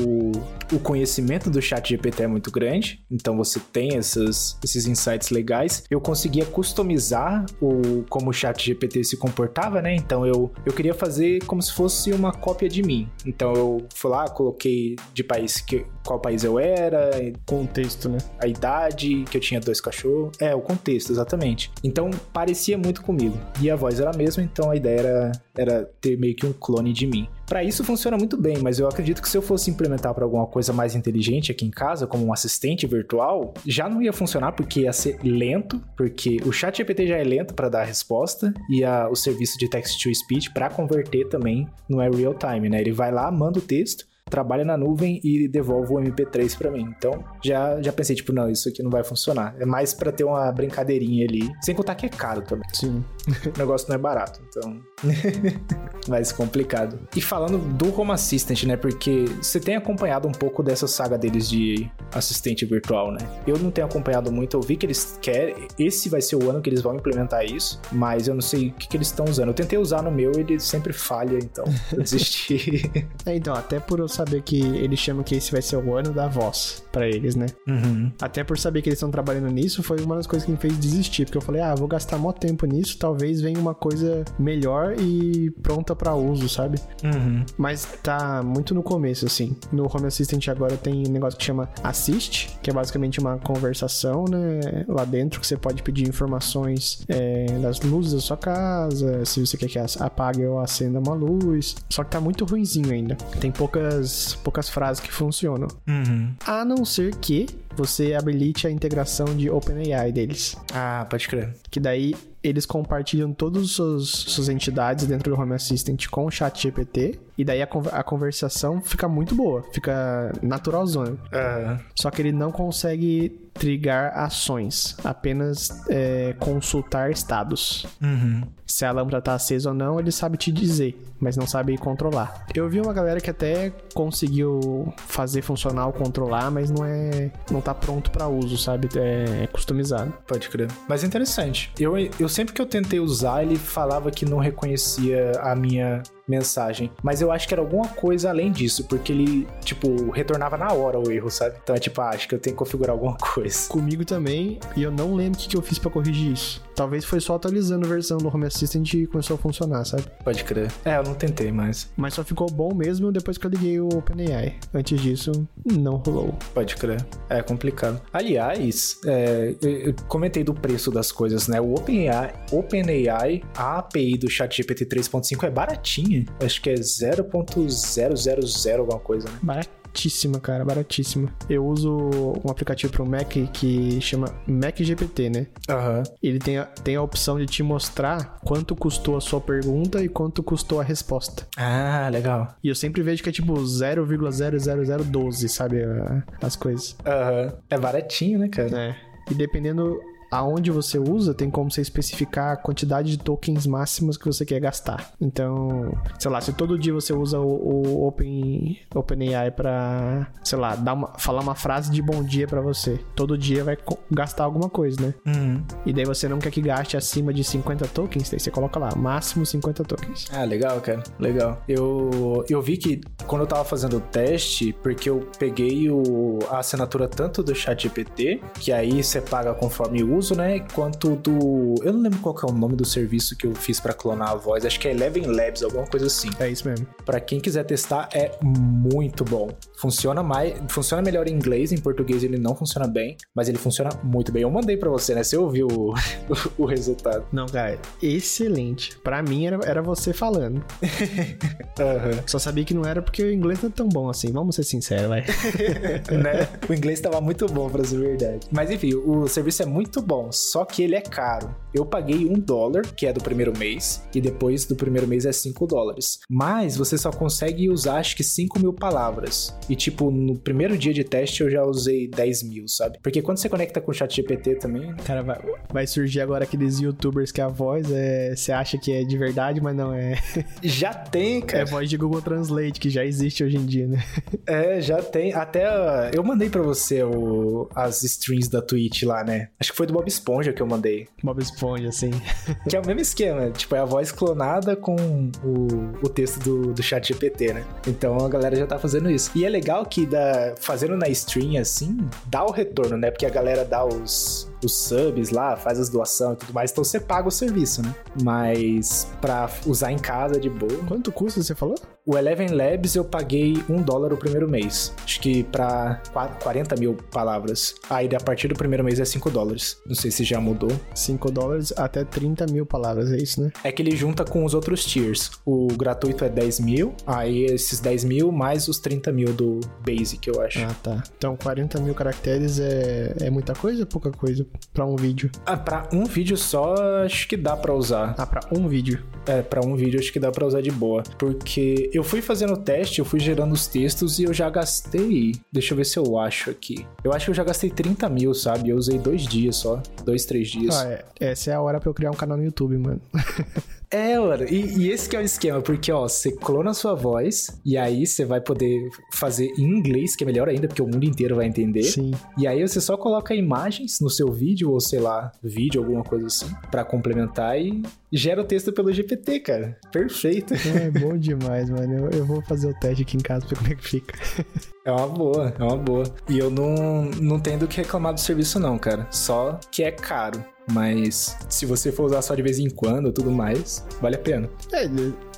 o conhecimento do chat GPT é muito grande, então você tem essas, esses insights legais. Eu conseguia customizar o como o chat GPT se comportava, né? Então eu, eu queria fazer como se fosse uma cópia de mim. Então eu fui lá, coloquei de país que, qual país eu era, Contexto, né? a idade, que eu tinha dois cachorros. É, o contexto, exatamente. Então parecia muito comigo. E a voz era a mesma, então a ideia era, era ter meio que um clone de mim. Para isso funciona muito bem, mas eu acredito que se eu fosse implementar para alguma coisa mais inteligente aqui em casa, como um assistente virtual, já não ia funcionar porque ia ser lento, porque o chat GPT já é lento para dar a resposta e a, o serviço de text to speech para converter também não é real time, né? Ele vai lá, manda o texto, trabalha na nuvem e devolve o MP3 para mim. Então, já, já pensei, tipo, não, isso aqui não vai funcionar. É mais para ter uma brincadeirinha ali. Sem contar que é caro também. Sim. [LAUGHS] o negócio não é barato, então. [LAUGHS] mais complicado. E falando do Home Assistant, né? Porque você tem acompanhado um pouco dessa saga deles de assistente virtual, né? Eu não tenho acompanhado muito, eu vi que eles querem. Esse vai ser o ano que eles vão implementar isso, mas eu não sei o que, que eles estão usando. Eu tentei usar no meu e ele sempre falha, então eu desisti. [LAUGHS] É, então, até por eu saber que eles chamam que esse vai ser o ano da voz para eles, né? uhum. Até por saber que eles estão trabalhando nisso, foi uma das coisas que me fez desistir, porque eu falei, ah, vou gastar mó tempo nisso, talvez venha uma coisa melhor e pronta para uso, sabe? Uhum. Mas tá muito no começo, assim. No Home Assistant agora tem um negócio que chama Assist, que é basicamente uma conversação, né? Lá dentro que você pode pedir informações é, das luzes da sua casa, se você quer que apague ou acenda uma luz. Só que tá muito ruinzinho ainda. Tem poucas, poucas frases que funcionam. Uhum. A não ser que você habilite a integração de OpenAI deles. Ah, pode crer. Que daí eles compartilham todas as suas, entidades dentro do Home Assistant com o chat GPT. E daí a, a conversação fica muito boa, fica naturalzona. Ah, Só que ele não consegue trigar ações, apenas é, consultar estados. uhum. Se a lâmpada tá acesa ou não, ele sabe te dizer, mas não sabe controlar. Eu vi uma galera que até conseguiu fazer funcionar o controlar, mas não é, não tá pronto pra uso, sabe? É, é customizado. Pode crer. Mas é interessante. Eu, eu sempre que eu tentei usar, ele falava que não reconhecia a minha mensagem. Mas eu acho que era alguma coisa além disso, porque ele, tipo, retornava na hora o erro, sabe? Então é tipo, ah, acho que eu tenho que configurar alguma coisa. Comigo também, e eu não lembro o que, que eu fiz pra corrigir isso. Talvez foi só atualizando a versão do Home Assistant e começou a funcionar, sabe? Pode crer. É, eu não tentei mais. Mas só ficou bom mesmo depois que eu liguei o OpenAI. Antes disso, não rolou. Pode crer. É complicado. Aliás, é, eu, eu comentei do preço das coisas, né? O OpenAI, OpenAI a API do ChatGPT 3.5 é baratinha. Acho que é 0.000 alguma coisa, né? Baratíssima, cara, baratíssima. Eu uso um aplicativo pro Mac que chama Mac GPT, né? Aham. Ele tem a, tem a opção de te mostrar quanto custou a sua pergunta e quanto custou a resposta. Ah, legal. E eu sempre vejo que é tipo 0,00012, sabe? As coisas. Aham. É baratinho, né, cara? É. E dependendo aonde você usa, tem como você especificar a quantidade de tokens máximas que você quer gastar. Então, sei lá, se todo dia você usa o, o Open OpenAI para, sei lá, dar uma, falar uma frase de bom dia pra você, todo dia vai gastar alguma coisa, né? Uhum. E daí você não quer que gaste acima de 50 tokens, daí você coloca lá, máximo 50 tokens. Ah, legal, cara. Legal. Eu, eu vi que quando eu tava fazendo o teste, porque eu peguei o, a assinatura tanto do ChatGPT, que aí você paga conforme uso, né? Quanto do. Eu não lembro qual é o nome do serviço que eu fiz pra clonar a voz. Acho que é Eleven Labs, alguma coisa assim. É isso mesmo. Pra quem quiser testar, é muito bom. Funciona mais, funciona melhor em inglês, em português ele não funciona bem, mas ele funciona muito bem. Eu mandei pra você, né? Você ouviu o, [LAUGHS] o resultado. Não, cara, excelente. Pra mim era, era você falando. Aham. [LAUGHS] Só sabia que não era porque o inglês não é tão bom assim. Vamos ser sinceros, vai. [LAUGHS] né? O inglês tava muito bom, pra ser verdade. Mas enfim, o serviço é muito bom, só que ele é caro. Eu paguei um dólar, que é do primeiro mês, e depois do primeiro mês é 5 dólares. Mas você só consegue usar acho que 5 mil palavras. E tipo, no primeiro dia de teste eu já usei 10 mil, sabe? Porque quando você conecta com o chat GPT também. Cara, vai, vai surgir agora aqueles youtubers que a voz é. Você acha que é de verdade, mas não é. [LAUGHS] Já tem, É cara. voz de Google Translate, que já existe hoje em dia, né? [LAUGHS] É, já tem. Até uh, eu mandei pra você o- as streams da Twitch lá, né? Acho que foi do Bob Esponja que eu mandei. Bob Esponja, assim. [LAUGHS] Que é o mesmo esquema, tipo, é a voz clonada com o, o texto do, do chat GPT, né? Então a galera já tá fazendo isso. E é legal que dá, fazendo na stream assim, dá o retorno, né? Porque a galera dá os, os subs lá, faz as doações e tudo mais, então você paga o serviço, né? Mas pra usar em casa de boa. Quanto custa, você falou? O Eleven Labs eu paguei um dólar o primeiro mês. Acho que pra 40 mil palavras. Aí a partir do primeiro mês é 5 dólares. Não sei se já mudou. 5 dólares até 30 mil palavras, é isso, né? É que ele junta com os outros tiers. O gratuito é 10 mil, aí esses 10 mil mais os 30 mil do Basic, eu acho. Ah, tá. Então 40 mil caracteres é, é muita coisa ou pouca coisa pra um vídeo? Ah, pra um vídeo só, acho que dá pra usar. Ah, pra um vídeo? É, pra um vídeo acho que dá pra usar de boa. Porque eu fui fazendo o teste, eu fui gerando os textos e eu já gastei. Deixa eu ver se eu acho aqui. Eu acho que eu já gastei 30 mil, sabe? Eu usei dois dias só. Dois, três dias. Ah, é. Essa é a hora pra eu criar um canal no YouTube, mano. [LAUGHS] É, mano, e, e, esse que é o esquema, porque, ó, você clona a sua voz, e aí você vai poder fazer em inglês, que é melhor ainda, porque o mundo inteiro vai entender. Sim. E aí você só coloca imagens no seu vídeo, ou sei lá, vídeo, alguma coisa assim, para complementar e gera o texto pelo GPT, cara. Perfeito. É bom [LAUGHS] demais, mano. Eu, eu vou fazer o teste aqui em casa pra ver como é que fica. É uma boa, é uma boa. E eu não, não tenho do que reclamar do serviço, não, cara. Só que é caro. Mas se você for usar só de vez em quando tudo mais, vale a pena. É,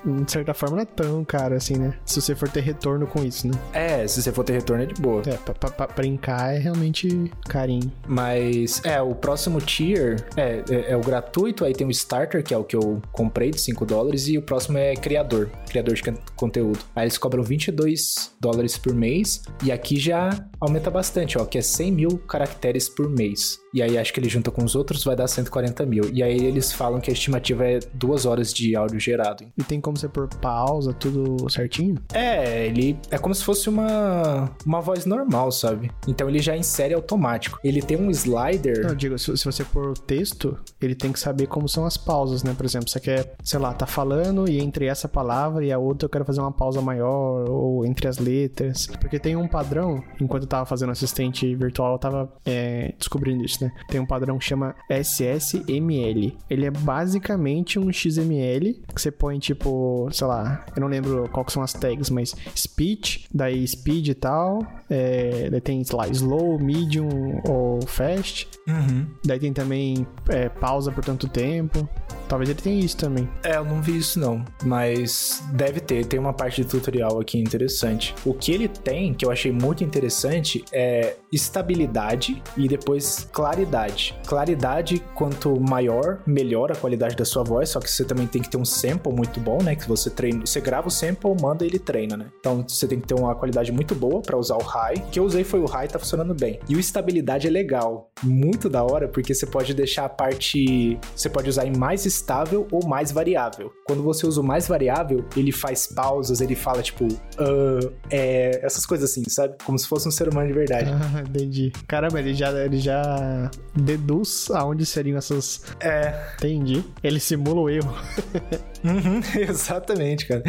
de certa forma não é tão caro assim, né? Se você for ter retorno com isso, né? É, se você for ter retorno é de boa. É, pra, pra, pra brincar é realmente carinho. Mas, é, o próximo tier é, é, é, o gratuito, aí tem o Starter, que é o que eu comprei de 5 dólares, e o próximo é Criador, Criador de conteúdo. Aí eles cobram 22 dólares por mês, e aqui já aumenta bastante, ó, que é 100 mil caracteres por mês. E aí acho que ele junta com os outros vai dar 140 mil. E aí eles falam que a estimativa é duas horas de áudio gerado. E tem como você pôr pausa, tudo certinho? É, ele é como se fosse uma, uma voz normal, sabe? Então ele já insere automático. Ele tem um slider. Não, eu digo, se, se você pôr o texto, ele tem que saber como são as pausas, né? Por exemplo, você quer, sei lá, tá falando e entre essa palavra e a outra eu quero fazer uma pausa maior, ou entre as letras. Porque tem um padrão, enquanto eu tava fazendo assistente virtual, eu tava é, descobrindo isso, né? Tem um padrão que chama SSML. Ele é basicamente um XML que você põe tipo, sei lá, eu não lembro qual que são as tags, mas speech, daí speed e tal. É, daí tem, sei lá, slow, medium ou fast. Uhum. Daí tem também é, pausa por tanto tempo. Talvez ele tenha isso também. É, eu não vi isso não, mas deve ter. Tem uma parte de tutorial aqui interessante. O que ele tem, que eu achei muito interessante, é estabilidade e depois claridade. Claridade, quanto maior, melhor a qualidade da sua voz, só que você também tem que ter um sample muito bom, né? Que você treina, você grava o sample, manda ele treina, né? Então você tem que ter uma qualidade muito boa para usar o high. O que eu usei foi o high, tá funcionando bem. E o estabilidade é legal, muito da hora, porque você pode deixar a parte, você pode usar em mais estável ou mais variável. Quando você usa o mais variável, ele faz pausas, ele fala tipo, uh, é, essas coisas assim, sabe? Como se fosse um ser humano de verdade. [LAUGHS] Ah, entendi. Caramba, ele já, ele já deduz aonde seriam essas. É. Entendi. Ele simula o erro. [LAUGHS] uhum, [LAUGHS] exatamente, cara.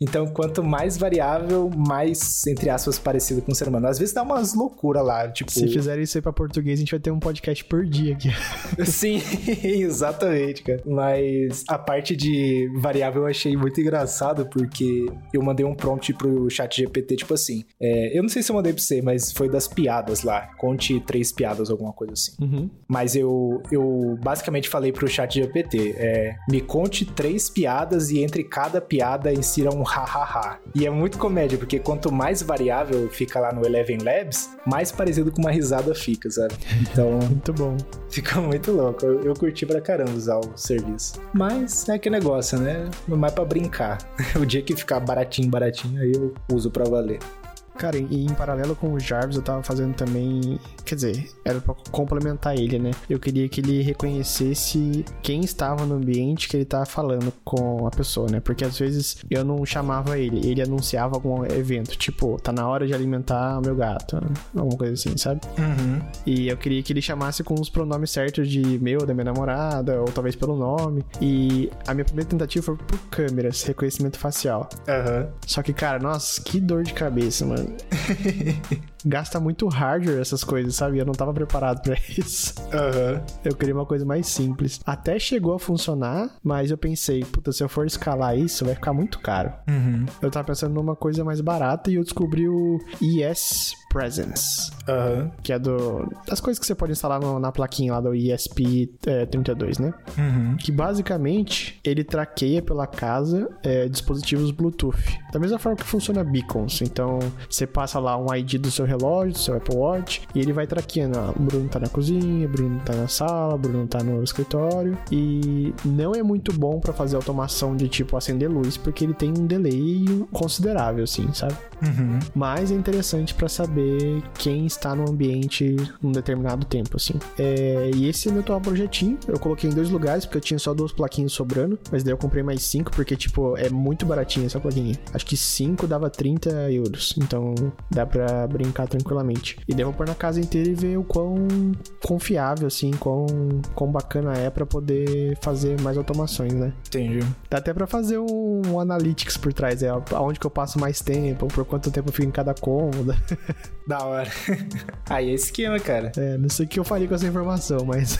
Então, quanto mais variável, mais, entre aspas, parecido com o ser humano. Às vezes dá umas loucuras lá, tipo... Se fizerem isso aí pra português, a gente vai ter um podcast por dia aqui. [LAUGHS] Sim, [LAUGHS] exatamente, cara. Mas a parte de variável eu achei muito engraçado, porque eu mandei um prompt pro chat GPT, tipo assim, é, eu não sei se eu mandei pra você, mas foi das piadas lá. Conte três piadas, alguma coisa assim. Uhum. Mas eu, eu basicamente falei pro chat GPT, é, me conte três piadas e entre cada piada insira um hahaha. E é muito comédia, porque quanto mais variável fica lá no Eleven Labs, mais parecido com uma risada fica, sabe? Então. [LAUGHS] muito bom. Fica muito louco. Eu, eu curti pra caramba usar o serviço. Mas é que negócio, né? Mais pra brincar. [LAUGHS] o dia que ficar baratinho, baratinho, aí eu uso pra valer. Cara, e em paralelo com o Jarvis, eu tava fazendo também. Quer dizer, era pra complementar ele, né? Eu queria que ele reconhecesse quem estava no ambiente que ele tava falando com a pessoa, né? Porque às vezes eu não chamava ele, ele anunciava algum evento, tipo, tá na hora de alimentar o meu gato, alguma coisa assim, sabe? Uhum. E eu queria que ele chamasse com os pronomes certos de meu, da minha namorada, ou talvez pelo nome. E a minha primeira tentativa foi por câmeras, reconhecimento facial. Uhum. Só que, cara, nossa, que dor de cabeça, mano. bye. [LAUGHS] Gasta muito hardware essas coisas, sabe? Eu não tava preparado pra [LAUGHS] isso. Aham. Eu queria uma coisa mais simples. Até chegou a funcionar, mas eu pensei, puta, se eu for escalar isso, vai ficar muito caro. Uhum. Eu tava pensando numa coisa mais barata e eu descobri o ES Presence, Aham. que é do das coisas que você pode instalar no- na plaquinha lá do ESP32, né? Uhum. Que basicamente ele traqueia pela casa é, dispositivos Bluetooth. Da mesma forma que funciona beacons. Então você passa lá um ID do seu relógio, do seu Apple Watch, e ele vai traqueando. Ah, Bruno tá na cozinha, Bruno tá na sala, Bruno tá no escritório. E não é muito bom pra fazer automação de tipo acender luz, porque ele tem um delay considerável, assim, sabe? Uhum. Mas é interessante pra saber quem está no ambiente num determinado tempo, assim. É, e esse é meu atual projetinho. Eu coloquei em dois lugares, porque eu tinha só duas plaquinhas sobrando. Mas daí eu comprei mais cinco, porque, tipo, é muito baratinha essa plaquinha. Acho que cinco dava 30 euros. Então dá pra brincar tranquilamente. E daí eu vou pôr na casa inteira e ver o quão confiável, assim, quão, quão bacana é pra poder fazer mais automações, né? Entendi. Dá até pra fazer um, um analytics por trás, é aonde que eu passo mais tempo, por quanto tempo eu fico em cada cômoda. [LAUGHS] Da hora. [LAUGHS] Aí é esquema, cara. É, não sei o que eu faria com essa informação, mas.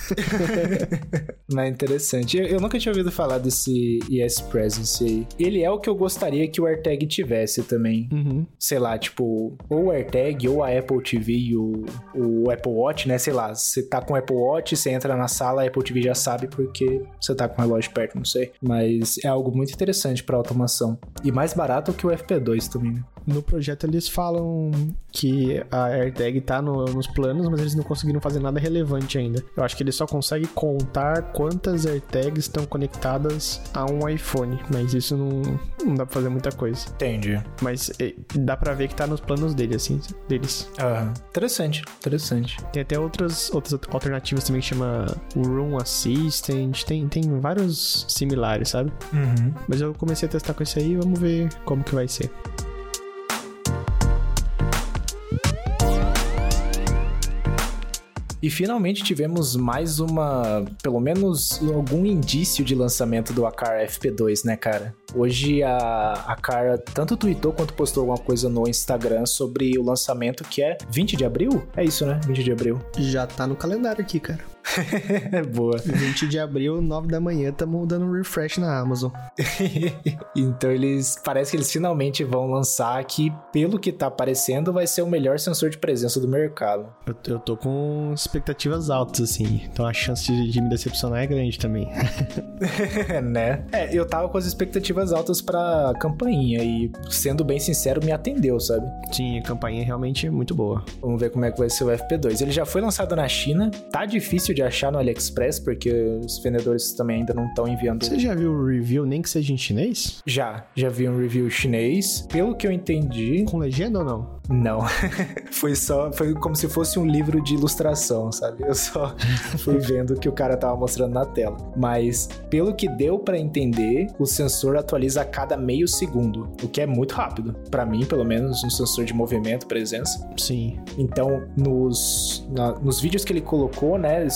[LAUGHS] Mas é interessante. Eu, eu nunca tinha ouvido falar desse ES Presence aí. Ele é o que eu gostaria que o AirTag tivesse também. Uhum. Sei lá, tipo, ou o AirTag, ou a Apple TV e o, o Apple Watch, né? Sei lá, você tá com o Apple Watch, você entra na sala, a Apple TV já sabe porque você tá com o relógio perto, não sei. Mas é algo muito interessante pra automação. E mais barato que o FP2 também, né? No projeto eles falam que a AirTag tá no- nos planos, mas eles não conseguiram fazer nada relevante ainda. Eu acho que eles só conseguem contar quantas AirTags estão conectadas a um iPhone, mas isso não, não dá pra fazer muita coisa. Entendi. Mas é, dá pra ver que tá nos planos dele, assim, deles. Aham. Interessante, interessante. Tem até outras, outras alternativas também que chama Room Assistant, tem, tem vários similares, sabe? Uhum. Mas eu comecei a testar com esse aí, vamos ver como que vai ser. E finalmente tivemos mais uma, pelo menos algum indício de lançamento do Acar FP2, né, cara? Hoje a, a Cara tanto tweetou quanto postou alguma coisa no Instagram sobre o lançamento que é 20 de abril? É isso, né? 20 de abril. Já tá no calendário aqui, cara. É [LAUGHS] boa. 20 de abril, 9 da manhã, tamo dando um refresh na Amazon. [LAUGHS] então eles parece que eles finalmente vão lançar que, pelo que tá aparecendo, vai ser o melhor sensor de presença do mercado. Eu, eu tô com expectativas altas, assim. Então a chance de, de me decepcionar é grande também. [LAUGHS] né? É, eu tava com as expectativas altas pra campainha e, sendo bem sincero, me atendeu, sabe? Sim, a campainha é realmente muito boa. Vamos ver como é que vai ser o FP2. Ele já foi lançado na China, tá difícil de achar no AliExpress, porque os vendedores também ainda não estão enviando. Você já viu o review, nem que seja em chinês? Já, já vi um review chinês. Pelo que eu entendi, Com legenda ou não? não. [LAUGHS] foi só, foi como se fosse um livro de ilustração, sabe? Eu só [LAUGHS] fui vendo o que o cara tava mostrando na tela. Mas, pelo que deu pra entender, o sensor atualiza a cada meio segundo, o que é muito rápido. Pra mim, pelo menos, um sensor de movimento, presença. Sim. Então, nos, na- nos vídeos que ele colocou, né,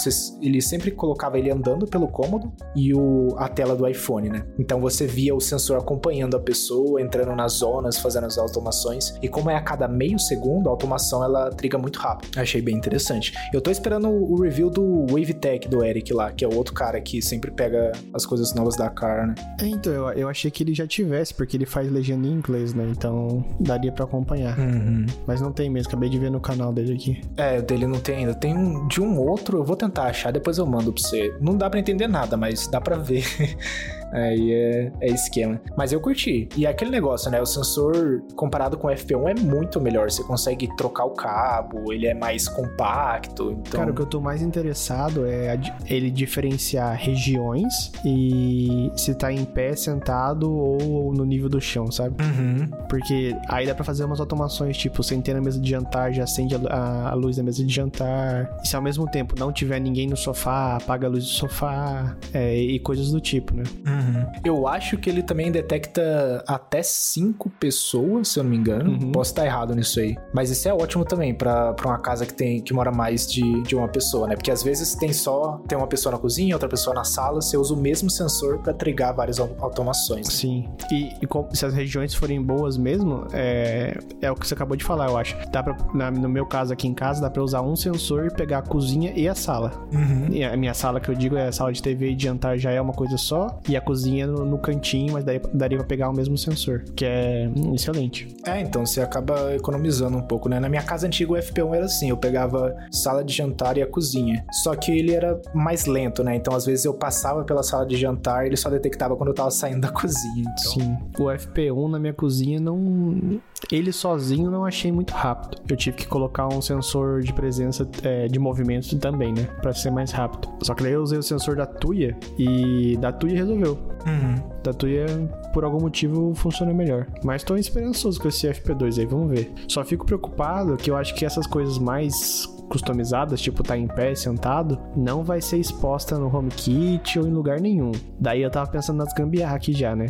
ele sempre colocava ele andando pelo cômodo e o, a tela do iPhone, né? Então você via o sensor acompanhando a pessoa, entrando nas zonas, fazendo as automações. E como é a cada meio segundo, a automação ela triga muito rápido. Achei bem interessante. Eu tô esperando o review do WaveTech do Eric lá, que é o outro cara que sempre pega as coisas novas da Car, né? É, então, eu, eu achei que ele já tivesse, porque ele faz legenda em inglês, né? Então daria pra acompanhar. Uhum. Mas não tem mesmo, acabei de ver no canal dele aqui. É, o dele não tem ainda. Tem um de um outro, eu vou tentar achar, depois eu mando pra você. Não dá pra entender nada, mas dá pra ver. [LAUGHS] Aí é, é esquema. Mas eu curti. E é aquele negócio, né? O sensor, comparado com o FP1, é muito melhor. Você consegue trocar o cabo, ele é mais compacto. Então... Cara, o que eu tô mais interessado é ele diferenciar regiões e se tá em pé, sentado ou no nível do chão, sabe? Uhum. Porque aí dá pra fazer umas automações, tipo, sentei na mesa de jantar, já acende a, a- a luz da mesa de jantar. E se ao mesmo tempo não tiver ninguém no sofá, apaga a luz do sofá, é, e coisas do tipo, né? Uhum. Uhum. Eu acho que ele também detecta até cinco pessoas, se eu não me engano. Uhum. Posso estar errado nisso aí. Mas isso é ótimo também para uma casa que tem que mora mais de, de uma pessoa, né? Porque às vezes tem só tem uma pessoa na cozinha, outra pessoa na sala, você usa o mesmo sensor para trigar várias automações. Sim. E, e, se as regiões forem boas mesmo, é, é o que você acabou de falar, eu acho. Dá pra, na, no meu caso aqui em casa, dá para usar um sensor e pegar a cozinha e a sala. Uhum. E a minha sala que eu digo é a sala de TV e de jantar já é uma coisa só, e a cozinha no, no cantinho, mas daí daria pra pegar o mesmo sensor, que é excelente. É, então você acaba economizando um pouco, né? Na minha casa antiga o FP1 era assim, eu pegava sala de jantar e a cozinha. Só que ele era mais lento, né? Então às vezes eu passava pela sala de jantar e ele só detectava quando eu tava saindo da [LAUGHS] cozinha. Então... Sim. O FP1 na minha cozinha não ele sozinho não achei muito rápido. Eu tive que colocar um sensor de presença é, de movimento também, né? Pra ser mais rápido. Só que daí eu usei o sensor da Tuya e da Tuya resolveu. Uhum. Da Tuya, por algum motivo, funciona melhor. Mas tô esperançoso com esse FP2 aí, vamos ver. Só fico preocupado que eu acho que essas coisas mais customizadas, tipo tá em pé, sentado, não vai ser exposta no HomeKit ou em lugar nenhum. Daí eu tava pensando nas gambiarra aqui já, né?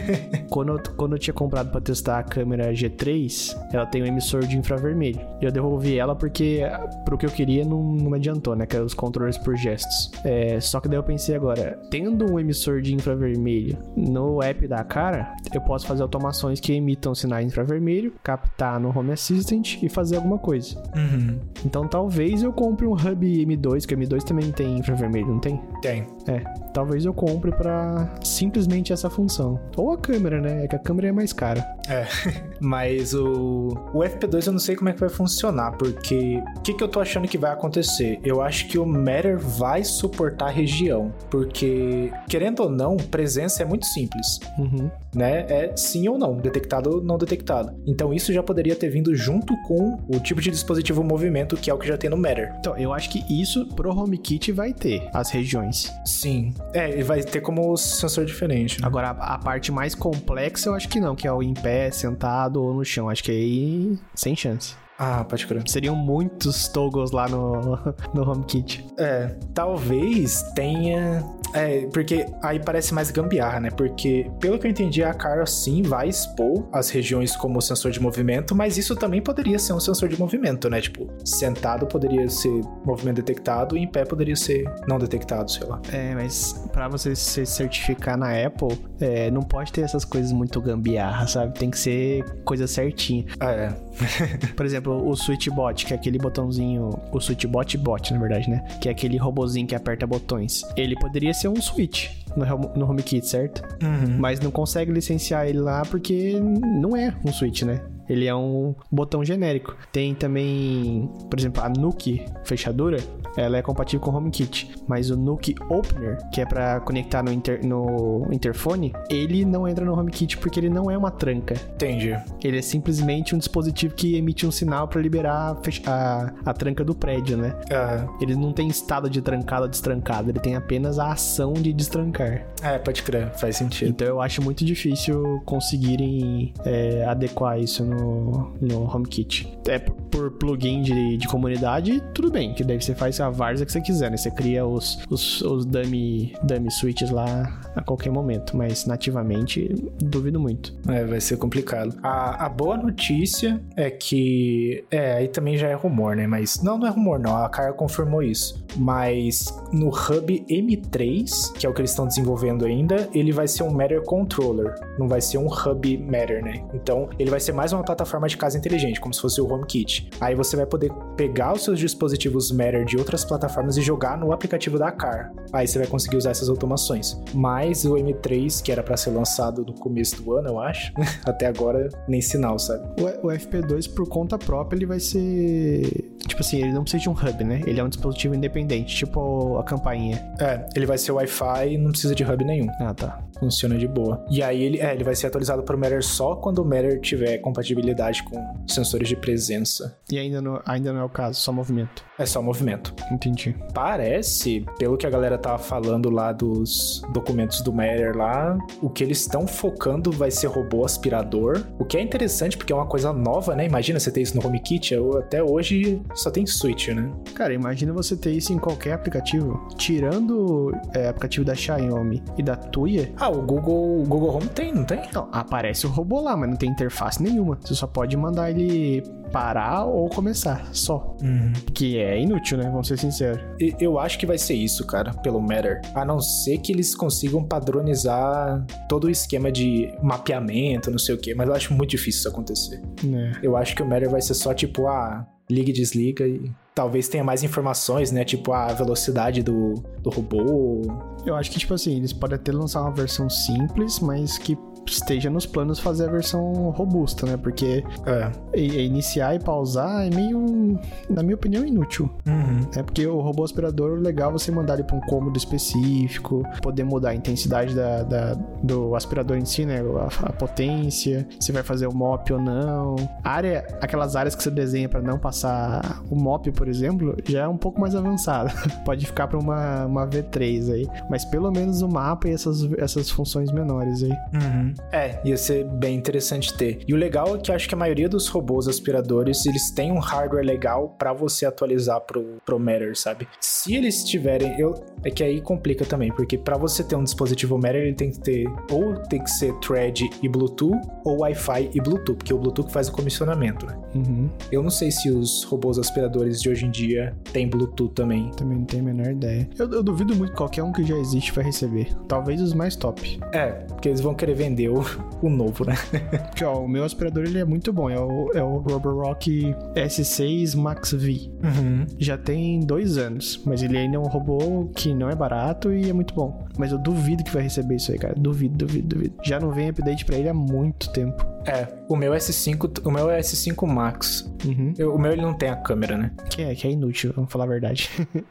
[LAUGHS] quando, eu, quando eu tinha comprado para testar a câmera G3, ela tem um emissor de infravermelho. E eu devolvi ela porque pro que eu queria não, não me adiantou, né? Que é os controles por gestos. É, só que daí eu pensei agora, tendo um emissor de infravermelho no app da cara, eu posso fazer automações que emitam sinais infravermelho, captar no Home Assistant e fazer alguma coisa. Uhum. Então talvez eu compre um Hub M2, que o M2 também tem infravermelho, não tem? Tem. É, talvez eu compre para simplesmente essa função. Ou a câmera, né? É que a câmera é mais cara. É, [LAUGHS] mas o, o FP2 eu não sei como é que vai funcionar, porque o que, que eu tô achando que vai acontecer? Eu acho que o Matter vai suportar região, porque, querendo ou não, presença é muito simples. Uhum. Né? É sim ou não, detectado ou não detectado. Então isso já poderia ter vindo junto com o tipo de dispositivo movimento que é que já tem no Matter. Então, eu acho que isso pro HomeKit vai ter, as regiões. Sim. É, vai ter como sensor diferente. Né? Agora, a, a, parte mais complexa eu acho que não, que é o em pé, sentado ou no chão. Acho que aí, sem chance. Ah, pode crer. Seriam muitos toggles lá no, [LAUGHS] no HomeKit. É, talvez tenha é, porque aí parece mais gambiarra, né? Porque, pelo que eu entendi, a Cara sim vai expor as regiões como sensor de movimento, mas isso também poderia ser um sensor de movimento, né? Tipo, sentado poderia ser movimento detectado e em pé poderia ser não detectado, sei lá. É, mas para você se certificar na Apple, é, não pode ter essas coisas muito gambiarra, sabe? Tem que ser coisa certinha. Ah, é. [LAUGHS] Por exemplo, o Switchbot, que é aquele botãozinho. O Switchbot bot, na verdade, né? Que é aquele robozinho que aperta botões. Ele poderia ser um Switch no, no HomeKit, certo? Uhum. Mas não consegue licenciar ele lá porque não é um Switch, né? Ele é um botão genérico. Tem também, por exemplo, a Nuke fechadura, ela é compatível com o HomeKit. Mas o Nuke Opener, que é para conectar no, inter, no interfone, ele não entra no HomeKit porque ele não é uma tranca. Entendi. Ele é simplesmente um dispositivo que emite um sinal para liberar a, a, a, tranca do prédio, né? Uhum. Ele não tem estado de trancado ou destrancado, ele tem apenas a ação de destrancar. É, pode crer, faz sentido. Então eu acho muito difícil conseguirem é, adequar isso no, no HomeKit. É por plugin de, de comunidade, tudo bem, que daí você faz a várzea que você quiser, né? Você cria os, os, os dummy, dummy switches lá a qualquer momento, mas nativamente, duvido muito. É, vai ser complicado. A, a boa notícia é que. É, aí também já é rumor, né? Mas. Não, não é rumor, não. A Cara confirmou isso. Mas no Hub M3, que é o que eles estão desenvolvendo ainda, ele vai ser um Matter Controller. Não vai ser um Hub Matter, né? Então, ele vai ser mais uma plataforma de casa inteligente, como se fosse o HomeKit. Aí você vai poder pegar os seus dispositivos Matter de outras plataformas e jogar no aplicativo da Car. Aí você vai conseguir usar essas automações. Mas o M3, que era para ser lançado no começo do ano, eu acho, [LAUGHS] até agora nem sinal, sabe? O, o FP2 por conta própria, ele vai ser tipo assim, ele não precisa de um hub, né? Ele é um dispositivo independente, tipo a campainha. É, ele vai ser Wi-Fi e não precisa de hub nenhum. Ah, tá. Funciona de boa. E aí ele, é, ele vai ser atualizado para o Matter só quando o Matter tiver compatibilidade com sensores de presença. E ainda não, ainda não é o caso, só movimento. É só movimento. Entendi. Parece, pelo que a galera tava falando lá dos documentos do Matter lá, o que eles estão focando vai ser robô aspirador. O que é interessante porque é uma coisa nova, né? Imagina você ter isso no HomeKit. Eu, até hoje só tem Switch, né? Cara, imagina você ter isso em qualquer aplicativo. Tirando é, aplicativo da Xiaomi e da Tuya. Ah, Ah, o Google, o Google Home tem, não tem? Não, aparece o robô lá, mas não tem interface nenhuma. Você só pode mandar ele parar ou começar, só. Uhum. Que é inútil, né? Vamos ser sinceros. Eu acho que vai ser isso, cara, pelo Matter. A não ser que eles consigam padronizar todo o esquema de mapeamento, não sei o quê, mas eu acho muito difícil isso acontecer. né? Eu acho que o Matter vai ser só tipo, ah, liga e desliga e talvez tenha mais informações, né? Tipo a velocidade do, do robô. Eu acho que, tipo assim, eles podem até lançar uma versão simples, mas que esteja nos planos fazer a versão robusta, né? Porque É. iniciar e pausar é meio, na minha opinião, inútil. Uhum. É porque o robô aspirador, o legal é você mandar ele para um cômodo específico, poder mudar a intensidade da, da- do aspirador em si, né? A, a potência, se vai fazer o mop ou não. A área, aquelas áreas que você desenha para não passar o mop, por exemplo, já é um pouco mais avançada. [LAUGHS] Pode ficar para uma, uma V3 aí. Mas pelo menos o mapa e essas, essas funções menores aí. Uhum. É, ia ser bem interessante ter. E o legal é que eu acho que a maioria dos robôs aspiradores, eles têm um hardware legal pra você atualizar pro, pro Matter, sabe? Se eles tiverem, eu é que aí complica também, porque pra você ter um dispositivo Matter, ele tem que ter ou tem que ser Thread e Bluetooth ou Wi-Fi e Bluetooth, porque o Bluetooth que faz o comissionamento, né? Uhum. Eu não sei se os robôs aspiradores de hoje em dia têm Bluetooth também. Também não tenho a menor ideia. Eu, eu duvido muito que qualquer um que já existe vai receber. Talvez os mais top. É, porque eles vão querer vender o, o novo, né? [LAUGHS] Porque, ó, o meu aspirador ele é muito bom. É o, é o Roborock S6 Max V. Uhum. Já tem dois anos, mas ele ainda é um robô que não é barato e é muito bom. Mas eu duvido que vai receber isso aí, cara. Duvido, duvido, duvido. Já não vem update pra ele há muito tempo. É, o meu S5, o meu é S5 Max. Uhum. Eu- o meu ele não tem a câmera, né? [LAUGHS] Que é, que é inútil, vamos falar a verdade. [LAUGHS]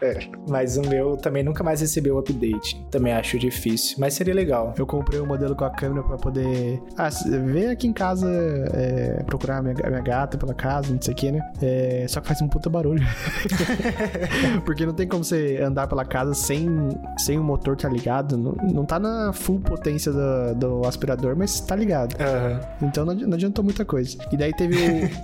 É, mas o meu também nunca mais recebeu update. Também acho difícil, mas seria legal. Eu comprei um modelo com a câmera pra poder. Ah, ver aqui em casa, é, procurar a minha, a minha gata pela casa, não sei o que, né? É, só que faz um puta barulho. [LAUGHS] Porque não tem como você andar pela casa sem, sem o motor tá ligado. Não, não tá na full potência do, do aspirador, mas tá ligado. Aham. Então não, adi- não adiantou muita coisa. E daí teve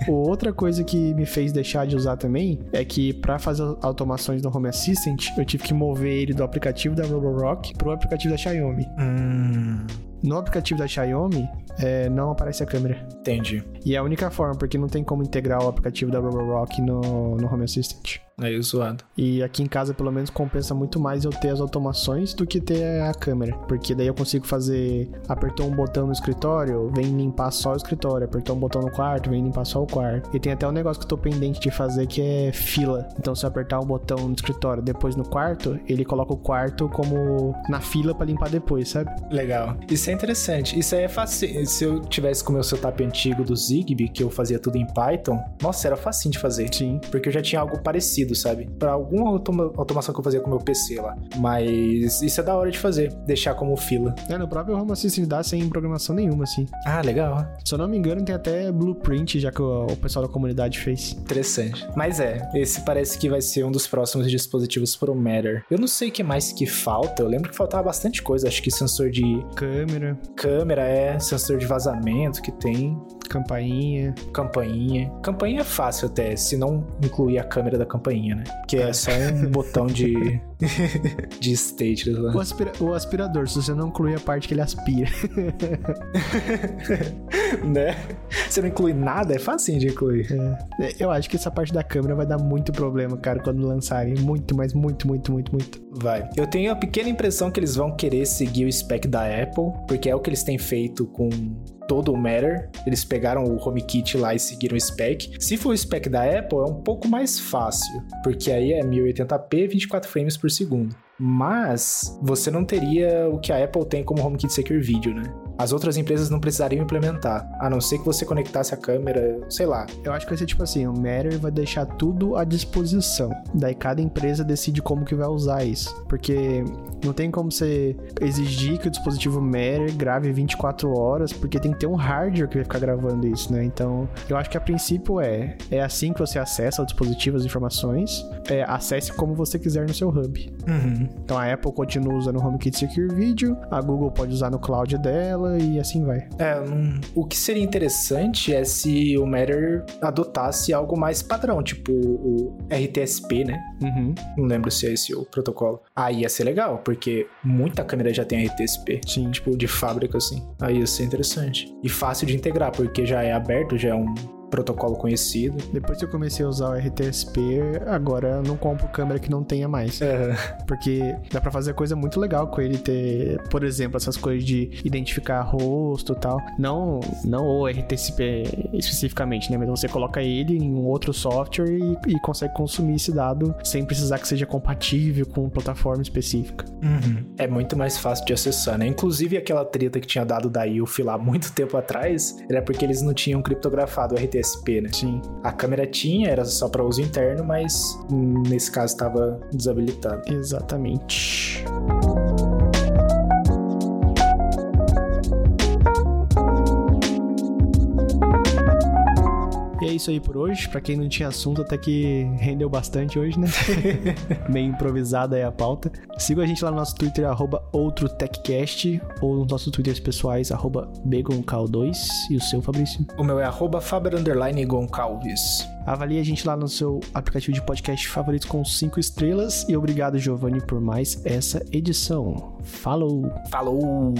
o, [LAUGHS] outra coisa que me fez deixar de usar também é que pra fazer automações no Home Assistant, eu tive que mover ele do aplicativo da Roborock pro aplicativo da Xiaomi. Hum, No aplicativo da Xiaomi, é, não aparece a câmera. entendi. E é a única forma, porque não tem como integrar o aplicativo da Roborock no, no Home Assistant. Aí zoado. E aqui em casa, pelo menos, compensa muito mais eu ter as automações do que ter a câmera. Porque daí eu consigo fazer. Apertou um botão no escritório, vem limpar só o escritório. Apertou um botão no quarto, vem limpar só o quarto. E tem até um negócio que eu tô pendente de fazer que é fila. Então, se eu apertar um botão no escritório, depois no quarto, ele coloca o quarto como na fila pra limpar depois, sabe? Legal. Isso é interessante. Isso aí é fácil. Se eu tivesse com o meu setup antigo do Zigbee, que eu fazia tudo em Python, nossa, era facinho de fazer. Sim. Porque eu já tinha algo parecido, sabe? Pra alguma automa- automação que eu fazia com o meu PC lá. Mas isso é da hora de fazer. Deixar como fila. É, no próprio Home Assistant dá sem programação nenhuma, assim. Ah, legal. Se eu não me engano, tem até blueprint, já que o, o pessoal da comunidade fez. Interessante. Mas é, esse parece que vai ser um dos próximos dispositivos pro Matter. Eu não sei o que mais que falta. Eu lembro que faltava bastante coisa. Acho que sensor de Câmera, câmera é, sensor de vazamento que tem, campainha. campainha. Campainha é fácil até, se não incluir a câmera da campainha, né? Que é só um [LAUGHS] botão de [LAUGHS] de stateless lá. O, aspira- o aspirador, se você não incluir a parte que ele aspira. [LAUGHS] né? Você não inclui nada, é facinho de incluir. É, Eu acho que essa parte da câmera vai dar muito problema, cara, quando lançarem. Muito, mas muito, muito, muito, muito. Vai. Eu tenho a pequena impressão que eles vão querer seguir o spec da Apple, porque é o que eles têm feito com todo o Matter. Eles pegaram o HomeKit lá e seguiram o spec. Se for o spec da Apple, é um pouco mais fácil, porque aí é 1080p, 24 frames por segundo. Mas você não teria o que a Apple tem como HomeKit Secure Video, né? As outras empresas não precisariam implementar, a não ser que você conectasse a câmera, sei lá. Eu acho que vai ser tipo assim, o Matter vai deixar tudo à disposição. Daí cada empresa decide como que vai usar isso. Porque não tem como você exigir que o dispositivo Matter grave 24 horas, porque tem que ter um hardware que vai ficar gravando isso, né? Então, eu acho que a princípio é, é assim que você acessa o dispositivo, as informações, é, acesse como você quiser no seu hub. Uhum. Então a Apple continua usando o HomeKit Secure Video, a Google pode usar no cloud dela, e assim vai. É, um, o que seria interessante é se o Matter adotasse algo mais padrão, tipo o RTSP, né? Uhum. Não lembro se é esse o protocolo. Aí ia ser legal, porque muita câmera já tem RTSP. Sim. Tipo, de fábrica, assim. Aí ia ser interessante. E fácil de integrar, porque já é aberto, já é um protocolo conhecido. Depois que eu comecei a usar o RTSP, agora eu não compro câmera que não tenha mais. É. Porque dá pra fazer coisa muito legal com ele ter, por exemplo, essas coisas de identificar rosto e tal. Não, não o RTSP especificamente, né? Mas você coloca ele em um outro software e, e consegue consumir esse dado sem precisar que seja compatível com plataforma específica. Uhum. É muito mais fácil de acessar, né? Inclusive aquela treta que tinha dado da IUF lá muito tempo atrás, era porque eles não tinham criptografado o RTSP, né? Sim. A câmera tinha, era só para uso interno, mas hum, nesse caso estava desabilitado. Exatamente. Isso aí por hoje. Pra quem não tinha assunto, até que rendeu bastante hoje, né? [LAUGHS] Meio improvisada aí a pauta. Siga a gente lá no nosso Twitter, arroba OutroTechCast, ou nos nossos Twitters pessoais, arroba BegonCal2. E o seu, Fabrício? O meu é arroba. Avalie a gente lá no seu aplicativo de podcast favorito com 5 estrelas. E obrigado, Giovanni, por mais essa edição. Falou! Falou!